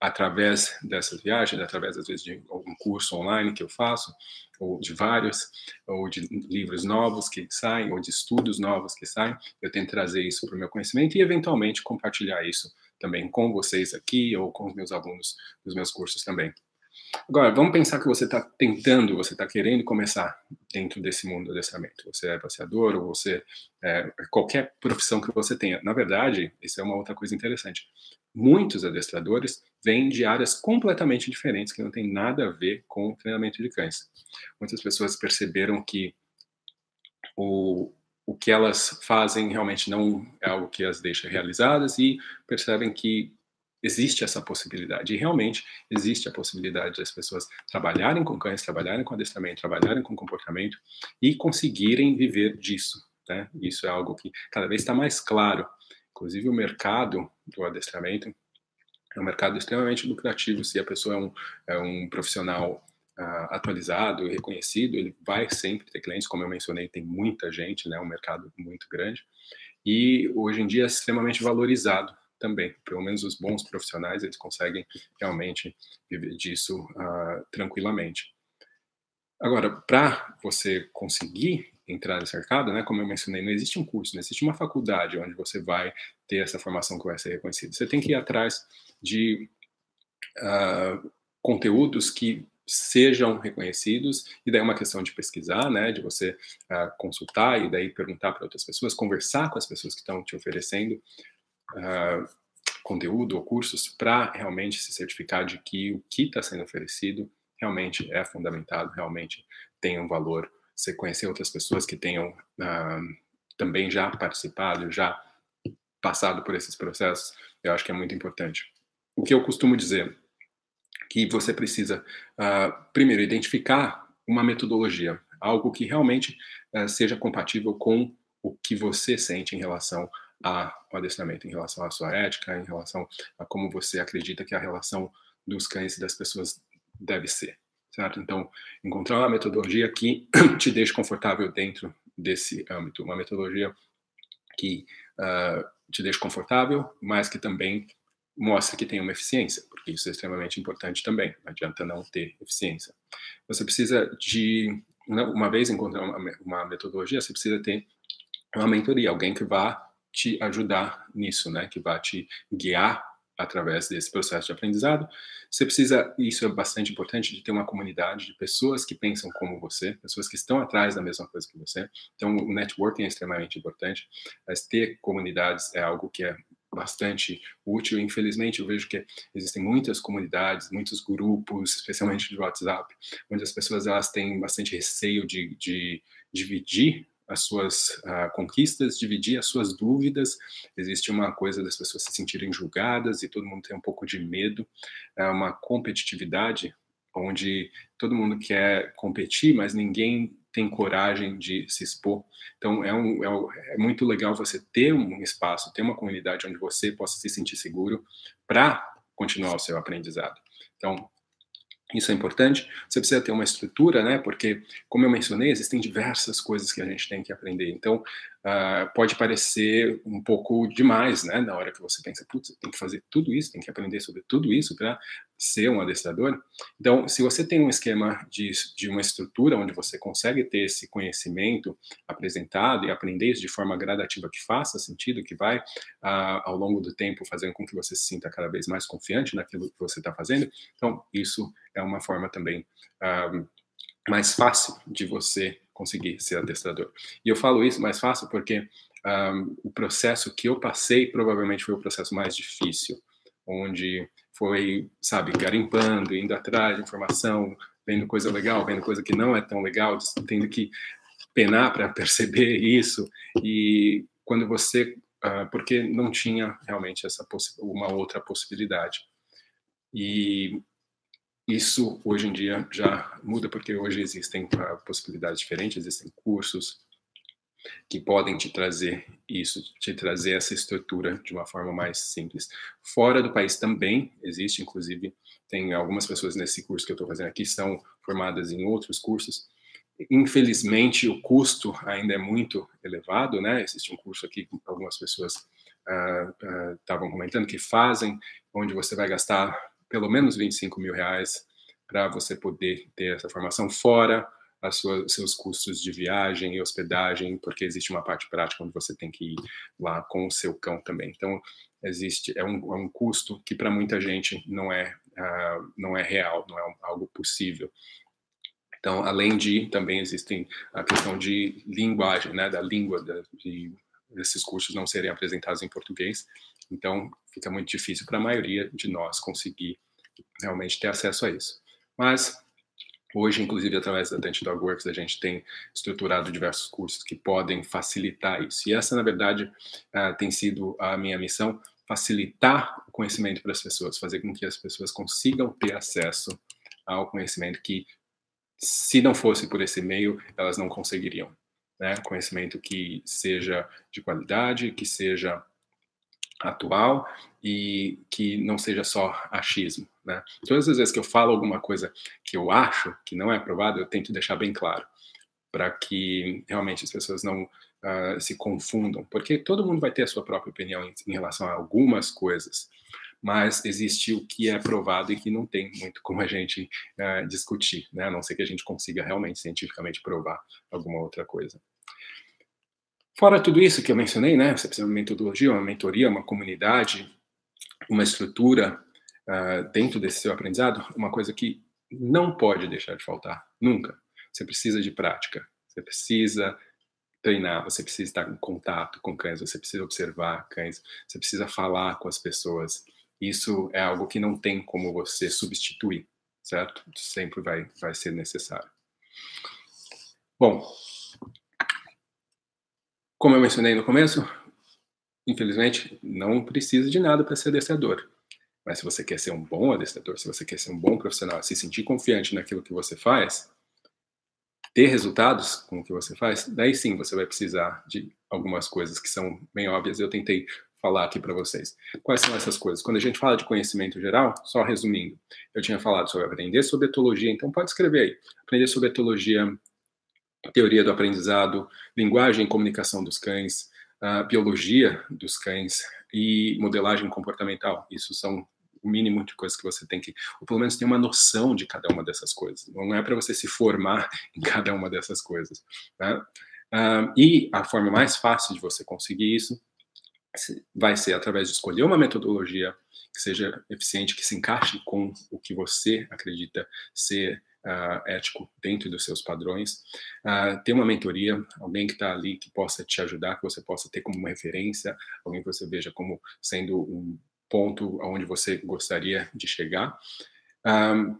através dessas viagens, através às vezes de algum curso online que eu faço, ou de vários, ou de livros novos que saem, ou de estudos novos que saem, eu tento trazer isso para o meu conhecimento e eventualmente compartilhar isso também com vocês aqui ou com os meus alunos dos meus cursos também. Agora, vamos pensar que você está tentando, você está querendo começar dentro desse mundo do adestramento. Você é passeador ou você é qualquer profissão que você tenha. Na verdade, isso é uma outra coisa interessante. Muitos adestradores vêm de áreas completamente diferentes que não tem nada a ver com o treinamento de cães. Muitas pessoas perceberam que o, o que elas fazem realmente não é algo que as deixa realizadas e percebem que existe essa possibilidade. E realmente existe a possibilidade das pessoas trabalharem com cães, trabalharem com adestramento, trabalharem com comportamento e conseguirem viver disso. Né? Isso é algo que cada vez está mais claro. Inclusive, o mercado do adestramento é um mercado extremamente lucrativo. Se a pessoa é um, é um profissional uh, atualizado e reconhecido, ele vai sempre ter clientes. Como eu mencionei, tem muita gente, né? um mercado muito grande. E hoje em dia é extremamente valorizado também. Pelo menos os bons profissionais, eles conseguem realmente viver disso uh, tranquilamente. Agora, para você conseguir entrar nesse mercado, né, como eu mencionei, não existe um curso, não existe uma faculdade onde você vai ter essa formação que vai ser reconhecida. Você tem que ir atrás de uh, conteúdos que sejam reconhecidos e daí é uma questão de pesquisar, né, de você uh, consultar e daí perguntar para outras pessoas, conversar com as pessoas que estão te oferecendo uh, conteúdo ou cursos para realmente se certificar de que o que está sendo oferecido realmente é fundamentado, realmente tem um valor. Você conhecer outras pessoas que tenham uh, também já participado, já passado por esses processos, eu acho que é muito importante. O que eu costumo dizer que você precisa uh, primeiro identificar uma metodologia, algo que realmente uh, seja compatível com o que você sente em relação ao adestramento, em relação à sua ética, em relação a como você acredita que a relação dos cães e das pessoas deve ser, certo? Então, encontrar uma metodologia que (clears throat) te deixe confortável dentro desse âmbito, uma metodologia que uh, te deixe confortável, mas que também mostre que tem uma eficiência, porque isso é extremamente importante também. Não adianta não ter eficiência. Você precisa de, uma vez encontrar uma, uma metodologia, você precisa ter uma mentoria, alguém que vá te ajudar nisso, né? Que vai te guiar através desse processo de aprendizado. Você precisa, isso é bastante importante, de ter uma comunidade de pessoas que pensam como você, pessoas que estão atrás da mesma coisa que você. Então, o networking é extremamente importante, mas ter comunidades é algo que é bastante útil. Infelizmente, eu vejo que existem muitas comunidades, muitos grupos, especialmente de WhatsApp, onde as pessoas elas têm bastante receio de, de dividir as suas uh, conquistas, dividir as suas dúvidas. Existe uma coisa das pessoas se sentirem julgadas e todo mundo tem um pouco de medo. É uma competitividade onde todo mundo quer competir, mas ninguém tem coragem de se expor. Então, é, um, é, um, é muito legal você ter um espaço, ter uma comunidade onde você possa se sentir seguro para continuar o seu aprendizado. Então, isso é importante. Você precisa ter uma estrutura, né? Porque, como eu mencionei, existem diversas coisas que a gente tem que aprender. Então, uh, pode parecer um pouco demais, né? Na hora que você pensa, putz, tem que fazer tudo isso, tem que aprender sobre tudo isso para ser um adestrador. Então, se você tem um esquema de, de uma estrutura onde você consegue ter esse conhecimento apresentado e aprender isso de forma gradativa que faça sentido, que vai, uh, ao longo do tempo, fazendo com que você se sinta cada vez mais confiante naquilo que você está fazendo, então, isso é uma forma também uh, mais fácil de você conseguir ser adestrador. E eu falo isso mais fácil porque um, o processo que eu passei provavelmente foi o processo mais difícil, onde foi, sabe, garimpando, indo atrás de informação, vendo coisa legal, vendo coisa que não é tão legal, tendo que penar para (laughs) perceber isso. E quando você, uh, porque não tinha realmente essa uma outra possibilidade. E isso hoje em dia já muda, porque hoje existem uh, possibilidades diferentes, existem cursos que podem te trazer isso, te trazer essa estrutura de uma forma mais simples. Fora do país também existe, inclusive, tem algumas pessoas nesse curso que eu estou fazendo aqui são formadas em outros cursos. Infelizmente, o custo ainda é muito elevado, né? Existe um curso aqui que algumas pessoas estavam uh, uh, comentando que fazem, onde você vai gastar pelo menos 25 mil reais para você poder ter essa formação, fora as suas, seus custos de viagem e hospedagem, porque existe uma parte prática onde você tem que ir lá com o seu cão também. Então, existe é um, é um custo que para muita gente não é uh, não é real, não é algo possível. Então, além de também existem a questão de linguagem, né, da língua da, de esses cursos não serem apresentados em português. Então, fica muito difícil para a maioria de nós conseguir realmente ter acesso a isso. Mas Hoje, inclusive, através da Dent Dog Works, a gente tem estruturado diversos cursos que podem facilitar isso. E essa, na verdade, uh, tem sido a minha missão, facilitar o conhecimento para as pessoas, fazer com que as pessoas consigam ter acesso ao conhecimento que, se não fosse por esse meio, elas não conseguiriam. Né? Conhecimento que seja de qualidade, que seja atual e que não seja só achismo. Né? Todas as vezes que eu falo alguma coisa que eu acho que não é aprovada, eu tento deixar bem claro, para que realmente as pessoas não uh, se confundam, porque todo mundo vai ter a sua própria opinião em, em, relação a algumas coisas, mas existe o que é aprovado e que não tem muito como a gente uh, discutir, né? a não ser que a gente consiga realmente cientificamente provar alguma outra coisa. Fora tudo isso que eu mencionei, né? Você precisa de uma metodologia, uma mentoria, uma comunidade, uma estrutura uh, dentro desse seu aprendizado, uma coisa que não pode deixar de faltar, nunca. Você precisa de prática, você precisa treinar, você precisa estar em contato com cães, você precisa observar cães, você precisa falar com as pessoas. Isso é algo que não tem como você substituir, certo? Sempre vai, vai ser necessário. Bom, como eu mencionei no começo, infelizmente, não precisa de nada para ser adestrador. Mas se você quer ser um bom adestrador, se você quer ser um bom profissional, se sentir confiante naquilo que você faz, ter resultados com o que você faz, daí sim você vai precisar de algumas coisas que são bem óbvias. Eu tentei falar aqui para vocês. Quais são essas coisas? Quando a gente fala de conhecimento geral, só resumindo, eu tinha falado sobre aprender sobre etologia, então pode escrever aí. Aprender sobre etologia teoria do aprendizado, linguagem e comunicação dos cães, biologia dos cães e modelagem comportamental. Isso são o mínimo de coisas que você tem que, ou pelo menos ter uma noção de cada uma dessas coisas. Não é para você se formar (laughs) em cada uma dessas coisas. Né? e a forma mais fácil de você conseguir isso vai ser através de escolher uma metodologia que seja eficiente, que se encaixe com o que você acredita ser uh, ético dentro dos seus padrões, uh, ter uma mentoria, alguém que está ali que possa te ajudar, que você possa ter como uma referência, alguém que você veja como sendo um ponto aonde você gostaria de chegar. Um,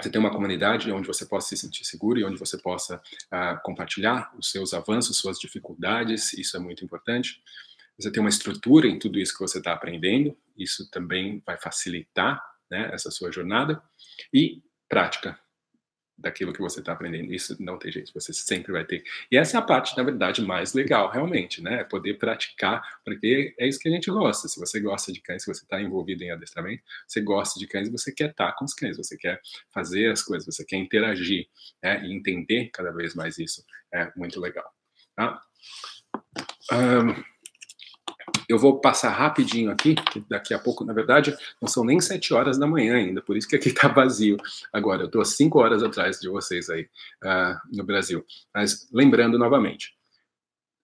você tem uma comunidade onde você possa se sentir seguro e onde você possa uh, compartilhar os seus avanços, suas dificuldades, isso é muito importante. Você tem uma estrutura em tudo isso que você está aprendendo, isso também vai facilitar né, essa sua jornada. E prática, daquilo que você está aprendendo. Isso não tem jeito, você sempre vai ter. E essa é a parte, na verdade, mais legal, realmente, né? É poder praticar, porque é isso que a gente gosta. Se você gosta de cães, se você está envolvido em adestramento, você gosta de cães, você quer estar tá com os cães, você quer fazer as coisas, você quer interagir, né? E entender cada vez mais isso é muito legal, tá? Um, eu vou passar rapidinho aqui, que daqui a pouco, na verdade, não são nem sete horas da manhã ainda, por isso que aqui está (laughs) vazio agora. Eu estou cinco horas atrás de vocês aí uh, no Brasil. Mas lembrando novamente,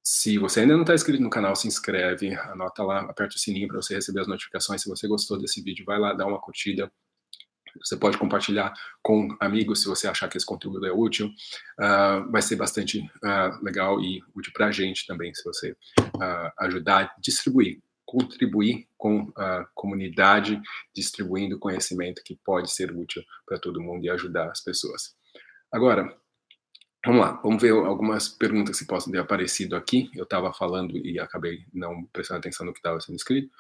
se você ainda não está inscrito no canal, se inscreve, anota lá, aperta o sininho para você receber as notificações. Se você gostou desse vídeo, vai lá, dá uma curtida, você pode compartilhar com amigos se você achar que esse conteúdo é útil. Uh, vai ser bastante uh, legal e útil para a gente também, se você uh, ajudar a distribuir, contribuir com a comunidade, distribuindo conhecimento que pode ser útil para todo mundo e ajudar as pessoas. Agora, Vamos lá, vamos ver algumas perguntas que possam ter aparecido aqui. Eu estava falando e acabei não prestando atenção no que estava sendo escrito.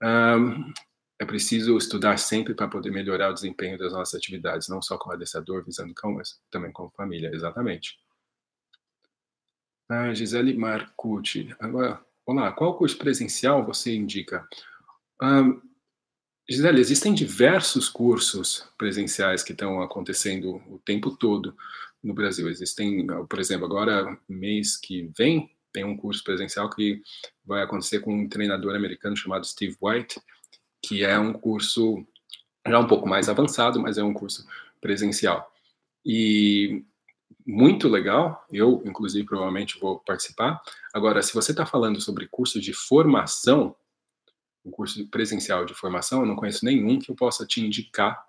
Um, é preciso estudar sempre para poder melhorar o desempenho das nossas atividades, não só como adestrador, visando cão, mas também como família, exatamente. Ah, Gisele Marcucci. Agora, olá, qual curso presencial você indica? Um, Gisele, existem diversos cursos presenciais que estão acontecendo o tempo todo no Brasil. Existem, por exemplo, agora, mês que vem, tem um curso presencial que vai acontecer com um treinador americano chamado Steve White, que é um curso já um pouco mais avançado, mas é um curso presencial. E muito legal, eu, inclusive, provavelmente vou participar. Agora, se você está falando sobre curso de formação, um curso presencial de formação, eu não conheço nenhum que eu possa te indicar.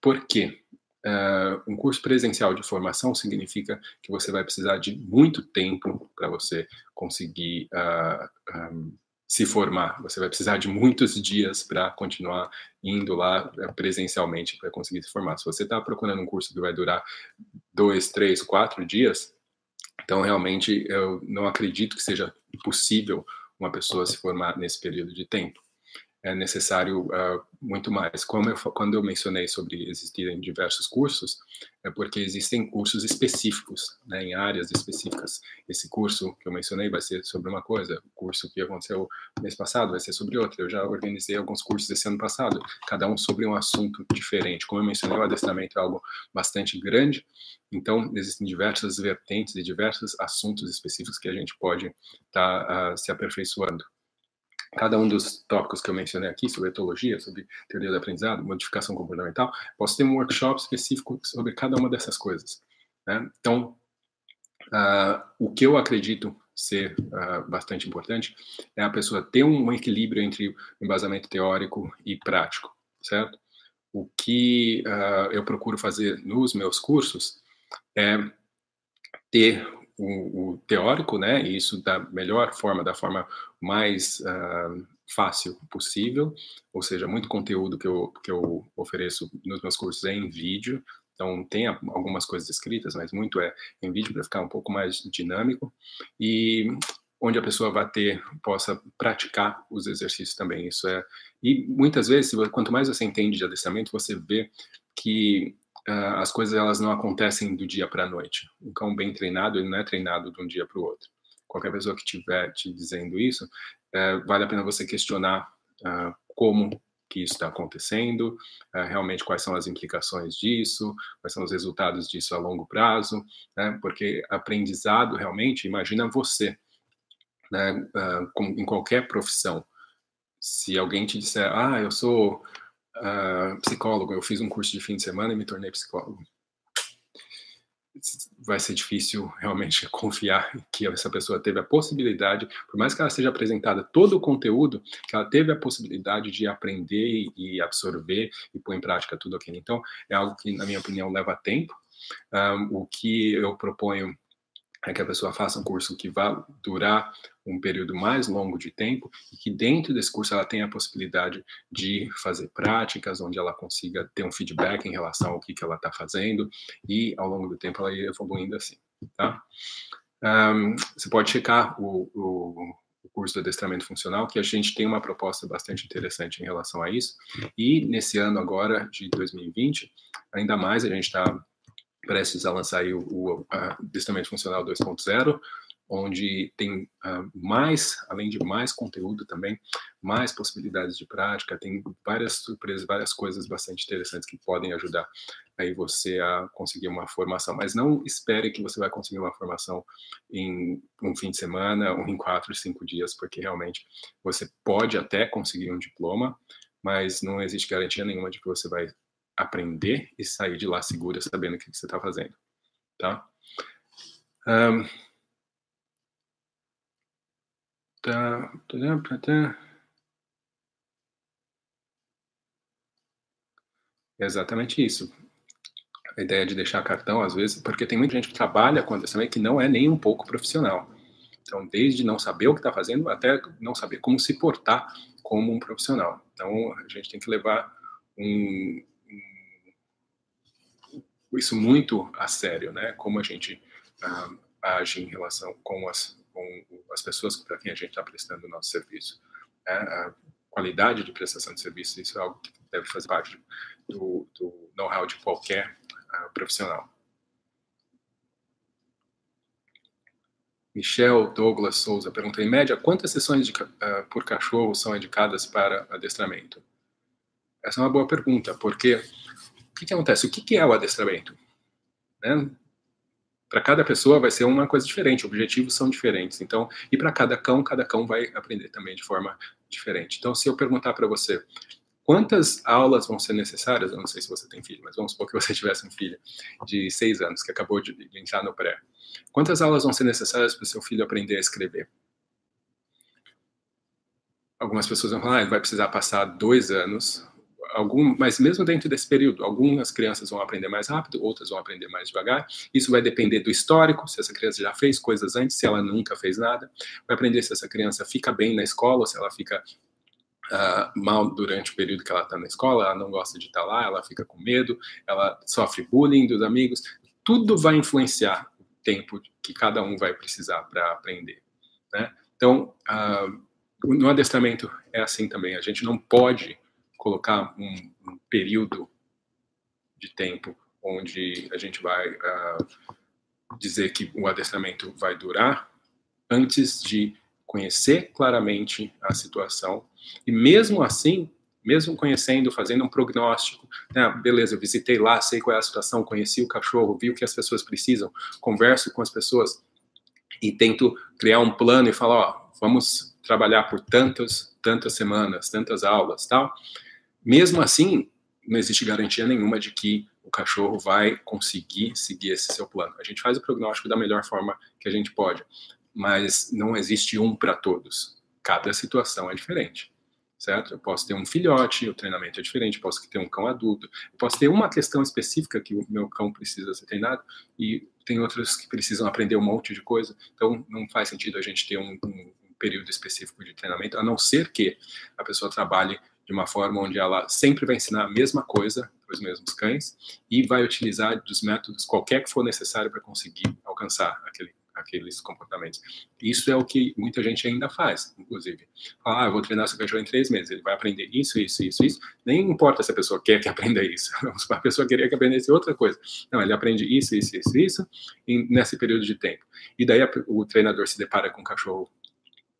Por quê? Uh, um curso presencial de formação significa que você vai precisar de muito tempo para você conseguir uh, um, se formar. Você vai precisar de muitos dias para continuar indo lá eh, presencialmente para conseguir se formar. Se você está procurando um curso que vai durar dois, três, quatro dias, então realmente eu não acredito que seja possível uma pessoa se formar nesse período de tempo é necessário uh, muito mais. Como eu, quando eu mencionei sobre existirem diversos cursos, é porque existem cursos específicos, né, em áreas específicas. Esse curso que eu mencionei vai ser sobre uma coisa, o curso que aconteceu mês passado vai ser sobre outra. Eu já organizei alguns cursos esse ano passado, cada um sobre um assunto diferente. Como eu mencionei, o adestramento é algo bastante grande, então existem diversas vertentes e diversos assuntos específicos que a gente pode estar tá, uh, se aperfeiçoando cada um dos tópicos que eu mencionei aqui, sobre etologia, sobre teoria do aprendizado, modificação comportamental, posso ter um workshop específico sobre cada uma dessas coisas. Né? Então, uh, o que eu acredito ser uh, bastante importante é a pessoa ter um, equilíbrio entre embasamento teórico e prático, certo? O que uh, eu procuro fazer nos meus cursos é ter o, o, teórico, né, e isso da melhor forma, da forma mais uh, fácil possível, ou seja, muito conteúdo que eu, que eu ofereço nos meus cursos é em vídeo, então tem algumas coisas escritas, mas muito é em vídeo para ficar um pouco mais dinâmico, e onde a pessoa vai ter, possa praticar os exercícios também, isso é, e muitas vezes, quanto mais você entende de adestramento, você vê que as coisas elas não acontecem do dia para a noite. Um cão bem treinado, ele não é treinado de um dia para o outro. Qualquer pessoa que estiver te dizendo isso, uh, vale a pena você questionar uh, como que isso está acontecendo, uh, realmente quais são as implicações disso, quais são os resultados disso a longo prazo, né? porque aprendizado realmente, imagina você, né? Uh, com, em qualquer profissão, se alguém te disser, ah, eu sou uh, psicólogo, eu fiz um curso de fim de semana e me tornei psicólogo. Vai ser difícil realmente (laughs) confiar que essa pessoa teve a possibilidade, por mais que ela seja apresentada todo o conteúdo, que ela teve a possibilidade de aprender e absorver e pôr em prática tudo aquilo. Então, é algo que, na minha opinião, leva tempo. Um, ah, o que eu proponho é que a pessoa faça um curso que vá durar um período mais longo de tempo e que dentro desse curso ela tenha a possibilidade de fazer práticas onde ela consiga ter um feedback em relação ao que, que ela está fazendo e ao longo do tempo ela ir evoluindo assim, tá? Um, você pode checar o, o, o curso de adestramento funcional, que a gente tem uma proposta bastante interessante em relação a isso. E nesse ano agora de 2020, ainda mais a gente está prestes a lançar o, o Adestramento Funcional 2.0, onde tem uh, mais, além de mais conteúdo também, mais possibilidades de prática, tem várias surpresas, várias coisas bastante interessantes que podem ajudar aí você a conseguir uma formação. Mas não espere que você vai conseguir uma formação em um fim de semana ou em quatro, cinco dias, porque realmente você pode até conseguir um diploma, mas não existe garantia nenhuma de que você vai aprender e sair de lá segura, sabendo o que você está fazendo, tá? Um, tá, tá, tá, É exatamente isso. A ideia de deixar cartão, às vezes, porque tem muita gente que trabalha com adestramento que não é nem um pouco profissional. Então, desde não saber o que está fazendo até não saber como se portar como um profissional. Então, a gente tem que levar um, isso muito a sério, né? Como a gente uh, age em relação com as, com as pessoas para quem a gente está prestando o nosso serviço. Uh, qualidade de prestação de serviço, isso é algo que deve fazer parte do, do know-how de qualquer uh, profissional. Michel Douglas Souza pergunta: em média, quantas sessões de, uh, por cachorro são indicadas para adestramento? Essa é uma boa pergunta, porque que, que acontece? O que, que é o adestramento? Né? Para cada pessoa vai ser uma coisa diferente, objetivos são diferentes. Então, e para cada cão, cada cão vai aprender também de forma diferente. Então, se eu perguntar para você quantas aulas vão ser necessárias, eu não sei se você tem filho, mas vamos supor que você (laughs) tivesse um filho de seis anos que acabou de entrar no pré. Quantas aulas vão ser necessárias para o seu filho aprender a escrever? Algumas pessoas vão falar, ah, ele vai precisar passar dois anos algum, mas mesmo dentro desse período, algumas crianças vão aprender mais rápido, outras vão aprender mais devagar. Isso vai depender do histórico, se essa criança já fez coisas antes, se ela nunca fez nada. Vai aprender se essa criança fica bem na escola, se ela fica uh, mal durante o período que ela está na escola, ela não gosta de estar tá lá, ela fica com medo, ela sofre bullying dos amigos. Tudo vai influenciar o tempo que cada um vai precisar para aprender. Né? Então, uh, no adestramento é assim também. A gente não pode colocar um, um período de tempo onde a gente vai uh, dizer que o adestramento vai durar antes de conhecer claramente a situação e mesmo assim, mesmo conhecendo, fazendo um prognóstico, né, beleza, eu visitei lá, sei qual é a situação, conheci o cachorro, vi o que as pessoas precisam, converso com as pessoas e tento criar um plano e falar, ó, vamos trabalhar por tantas, tantas semanas, tantas aulas, tal. Mesmo assim, não existe garantia nenhuma de que o cachorro vai conseguir seguir esse seu plano. A gente faz o prognóstico da melhor forma que a gente pode, mas não existe um para todos. Cada situação é diferente, certo? Eu posso ter um filhote, o treinamento é diferente, posso ter um cão adulto, posso ter uma questão específica que o meu cão precisa ser treinado e tem outros que precisam aprender um monte de coisa. Então, não faz sentido a gente ter um, um período específico de treinamento, a não ser que a pessoa trabalhe de uma forma onde ela sempre vai ensinar a mesma coisa para os mesmos cães e vai utilizar dos métodos qualquer que for necessário para conseguir alcançar aquele, aqueles comportamentos. Isso é o que muita gente ainda faz, inclusive. Ah, eu vou treinar seu cachorro em três meses, ele vai aprender isso, isso, isso, isso. Nem importa se a pessoa quer que aprenda isso. (laughs) A pessoa queria que aprendesse outra coisa. Não, ele aprende isso, isso, isso, isso, nesse período de tempo. E daí o treinador se depara com um cachorro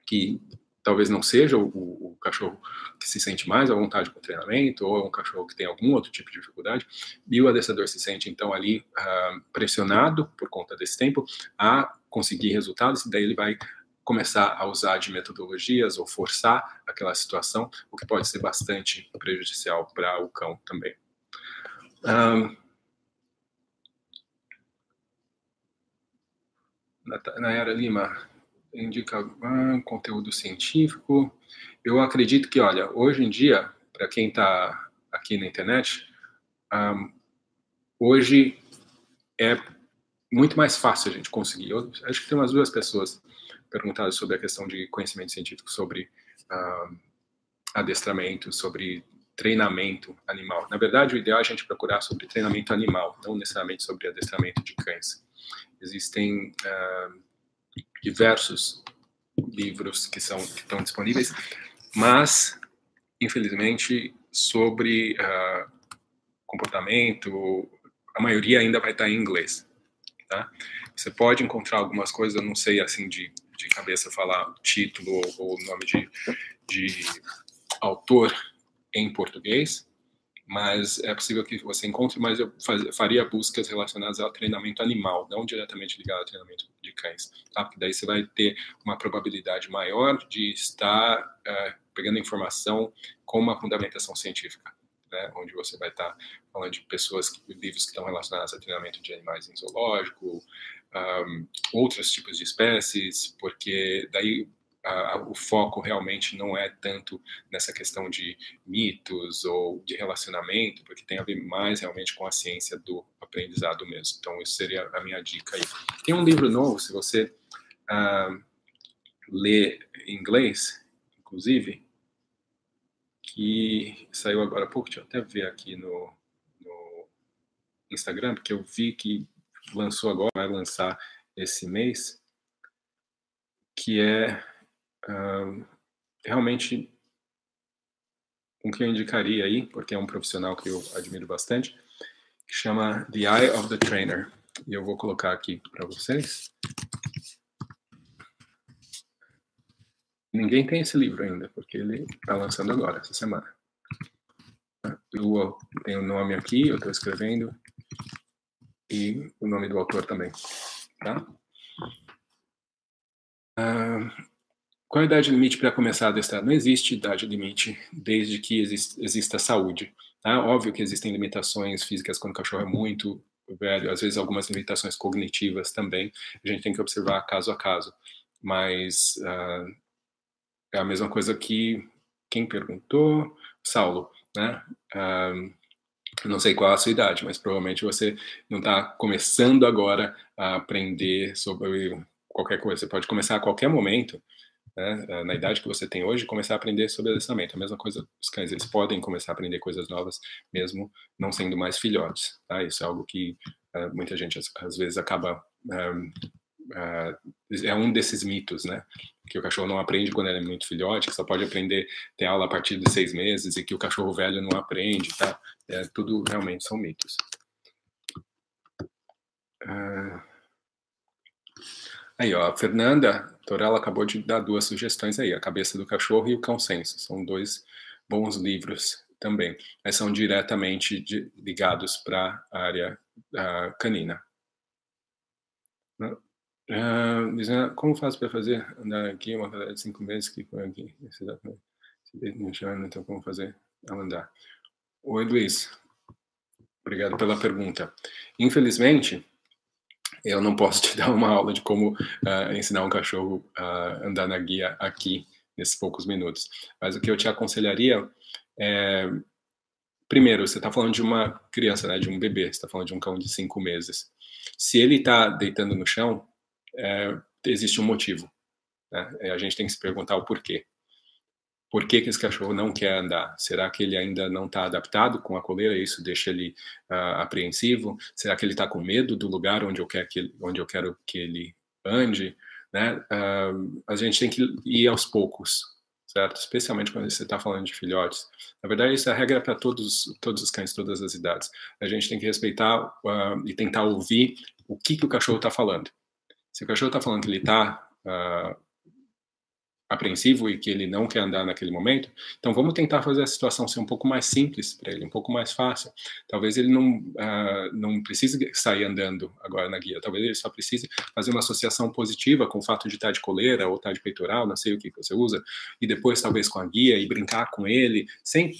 que talvez não seja o, o, cachorro que se sente mais à vontade com o treinamento, ou é um cachorro que tem algum outro tipo de dificuldade, e o adestrador se sente, então, ali uh, pressionado por conta desse tempo a conseguir resultados, e daí ele vai começar a usar de metodologias ou forçar aquela situação, o que pode ser bastante prejudicial para o cão também. Um, Nayara Lima, indica ah, conteúdo científico. Eu acredito que, olha, hoje em dia, para quem está aqui na internet, um, hoje é muito mais fácil a gente conseguir. Eu acho que tem umas duas pessoas perguntadas sobre a questão de conhecimento científico, sobre adestramento, sobre treinamento animal. Na verdade, o ideal é a gente procurar sobre treinamento animal, não necessariamente sobre adestramento de cães. Existem uh, diversos livros que são que estão disponíveis, mas infelizmente sobre uh, comportamento a maioria ainda vai estar em inglês, tá? Você pode encontrar algumas coisas, eu não sei assim de, de cabeça falar título ou, ou nome de, de autor em português, mas é possível que você encontre, mas eu faz, faria buscas relacionadas ao treinamento animal, não diretamente ligado ao treinamento de cães, tá? Porque daí você vai ter uma probabilidade maior de estar uh, pegando informação com uma fundamentação científica, né? Onde você vai estar falando de pessoas, livros que estão relacionados a treinamento de animais em zoológico, um, outros tipos de espécies, porque daí o foco realmente não é tanto nessa questão de mitos ou de relacionamento, porque tem a ver mais realmente com a ciência do aprendizado mesmo. Então, isso seria a minha dica aí. Tem um livro novo, se você uh, em inglês, inclusive, que saiu agora há pouco, deixa eu até ver aqui no, no Instagram, porque eu vi que lançou agora, vai lançar esse mês, que é realmente um que eu indicaria aí, porque é um profissional que eu admiro bastante, que chama The Eye of the Trainer. E eu vou colocar aqui para vocês. Ninguém tem esse livro ainda, porque ele está lançando agora, essa semana. Eu tenho o nome aqui, eu estou escrevendo, e o nome do autor também. Tá? Uh, qual a idade limite para começar a adestrar? Não existe idade limite desde que exista, saúde. Tá? Óbvio que existem limitações físicas quando o cachorro é muito velho, às vezes algumas limitações cognitivas também. A gente tem que observar caso a caso. Mas uh, é a mesma coisa que quem perguntou? Saulo, né? Uh, não sei qual a sua idade, mas provavelmente você não está começando agora a aprender sobre qualquer coisa. Você pode começar a qualquer momento né, eh, na idade que você tem hoje, começar a aprender sobre adestramento. A mesma coisa, os cães, eles podem começar a aprender coisas novas, mesmo não sendo mais filhotes. Tá? Isso é algo que uh, muita gente, às, vezes, acaba... Uh, uh, é um desses mitos, né? Que o cachorro não aprende quando ele é muito filhote, que só pode aprender, ter aula a partir de seis meses, e que o cachorro velho não aprende, tá? É, tudo realmente são mitos. Aí, ó, a Fernanda Torella acabou de dar duas sugestões aí, A Cabeça do Cachorro e O Cão Senso. São dois bons livros também, mas são diretamente de, ligados para a área uh, canina. Uh, como faço para fazer andar aqui uma cadela de cinco meses que foi aqui? Então, como fazer ela andar? Oi, Luiz. Obrigado pela pergunta. Infelizmente, eu não posso (laughs) te dar uma aula de como uh, ensinar um cachorro a andar na guia aqui, nesses poucos minutos. Mas o que eu te aconselharia é. Primeiro, você está falando de uma criança, né, de um bebê, você está falando de um cão de cinco meses. Se ele está deitando no chão, é, existe um motivo. Né? A gente tem que se perguntar o porquê. Por que, que esse cachorro não quer andar? Será que ele ainda não está adaptado com a coleira? Isso deixa ele uh, apreensivo? Será que ele está com medo do lugar onde eu quero que ele, onde eu quero que ele ande? Né? Uh, a gente tem que ir aos poucos, certo? Especialmente quando você está falando de filhotes. Na verdade, isso é regra para todos, todos os cães, todas as idades. A gente tem que respeitar uh, e tentar ouvir o que, que o cachorro está falando. Se o cachorro está falando que ele está apreensivo e que ele não quer andar naquele momento, então vamos tentar fazer a situação ser um pouco mais simples para ele, um pouco mais fácil. Talvez ele não uh, não precise sair andando agora na guia, talvez ele só precise fazer uma associação positiva com o fato de estar de coleira ou estar de peitoral, não sei o que você usa, e depois talvez com a guia e brincar com ele, sem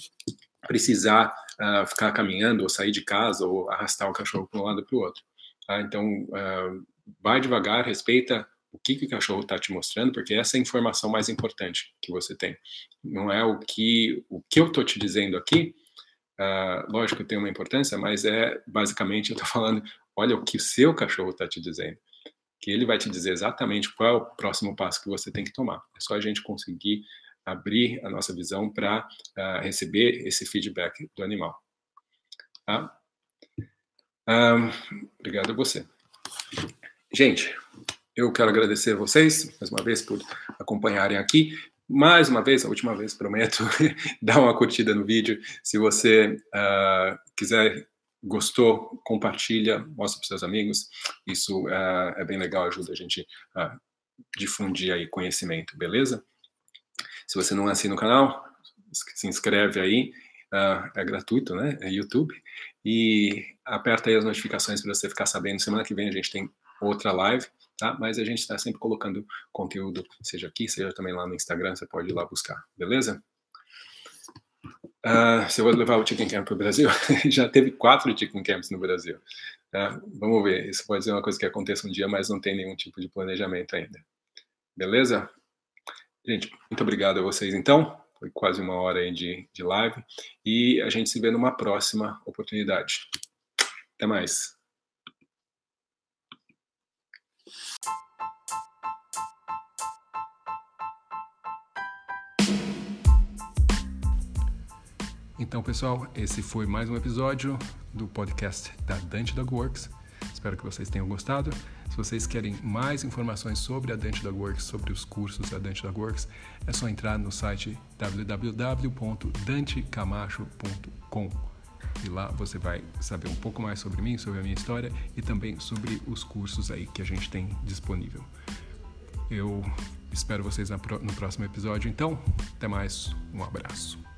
precisar uh, ficar caminhando ou sair de casa ou arrastar o cachorro para um lado para o outro. Tá? Então, uh, vai devagar, respeita o que, que o cachorro está te mostrando, porque essa é a informação mais importante que você tem. Não é o que, o que eu estou te dizendo aqui, uh, lógico tem uma importância, mas é basicamente eu estou falando, olha o que o seu cachorro está te dizendo. Que ele vai te dizer exatamente qual é o próximo passo que você tem que tomar. É só a gente conseguir abrir a nossa visão para uh, ah, receber esse feedback do animal. Tá? Um, obrigado a você. Gente, eu quero agradecer a vocês, mais uma vez, por acompanharem aqui. Mais uma vez, a última vez, prometo, (laughs) dá uma curtida no vídeo. Se você uh, quiser, gostou, compartilha, mostra para seus amigos. Isso uh, é bem legal, ajuda a gente a difundir aí conhecimento, beleza? Se você não assina o canal, se inscreve aí. Uh, é gratuito, né? É YouTube. E aperta aí as notificações para você ficar sabendo. Semana que vem a gente tem outra live tá? Mas a gente está sempre colocando conteúdo, seja aqui, seja também lá no Instagram, você pode ir lá buscar, beleza? Uh, se eu vou levar o Chicken Camp para o Brasil, (laughs) já teve quatro Chicken Camps no Brasil. Tá? Vamos ver, isso pode ser uma coisa que aconteça um dia, mas não tem nenhum tipo de planejamento ainda. Beleza? Gente, muito obrigado a vocês então. Foi quase uma hora aí de, de live. E a gente se vê numa próxima oportunidade. Até mais. Então, pessoal, esse foi mais um episódio do podcast da Dante Dog Works. Espero que vocês tenham gostado. Se vocês querem mais informações sobre a Dante Dog Works, sobre os cursos da Dante Dog Works, é só entrar no site www.dantecamacho.com e lá você vai saber um pouco mais sobre mim, sobre a minha história e também sobre os cursos aí que a gente tem disponível. Eu espero vocês no próximo episódio, então, até mais, um abraço.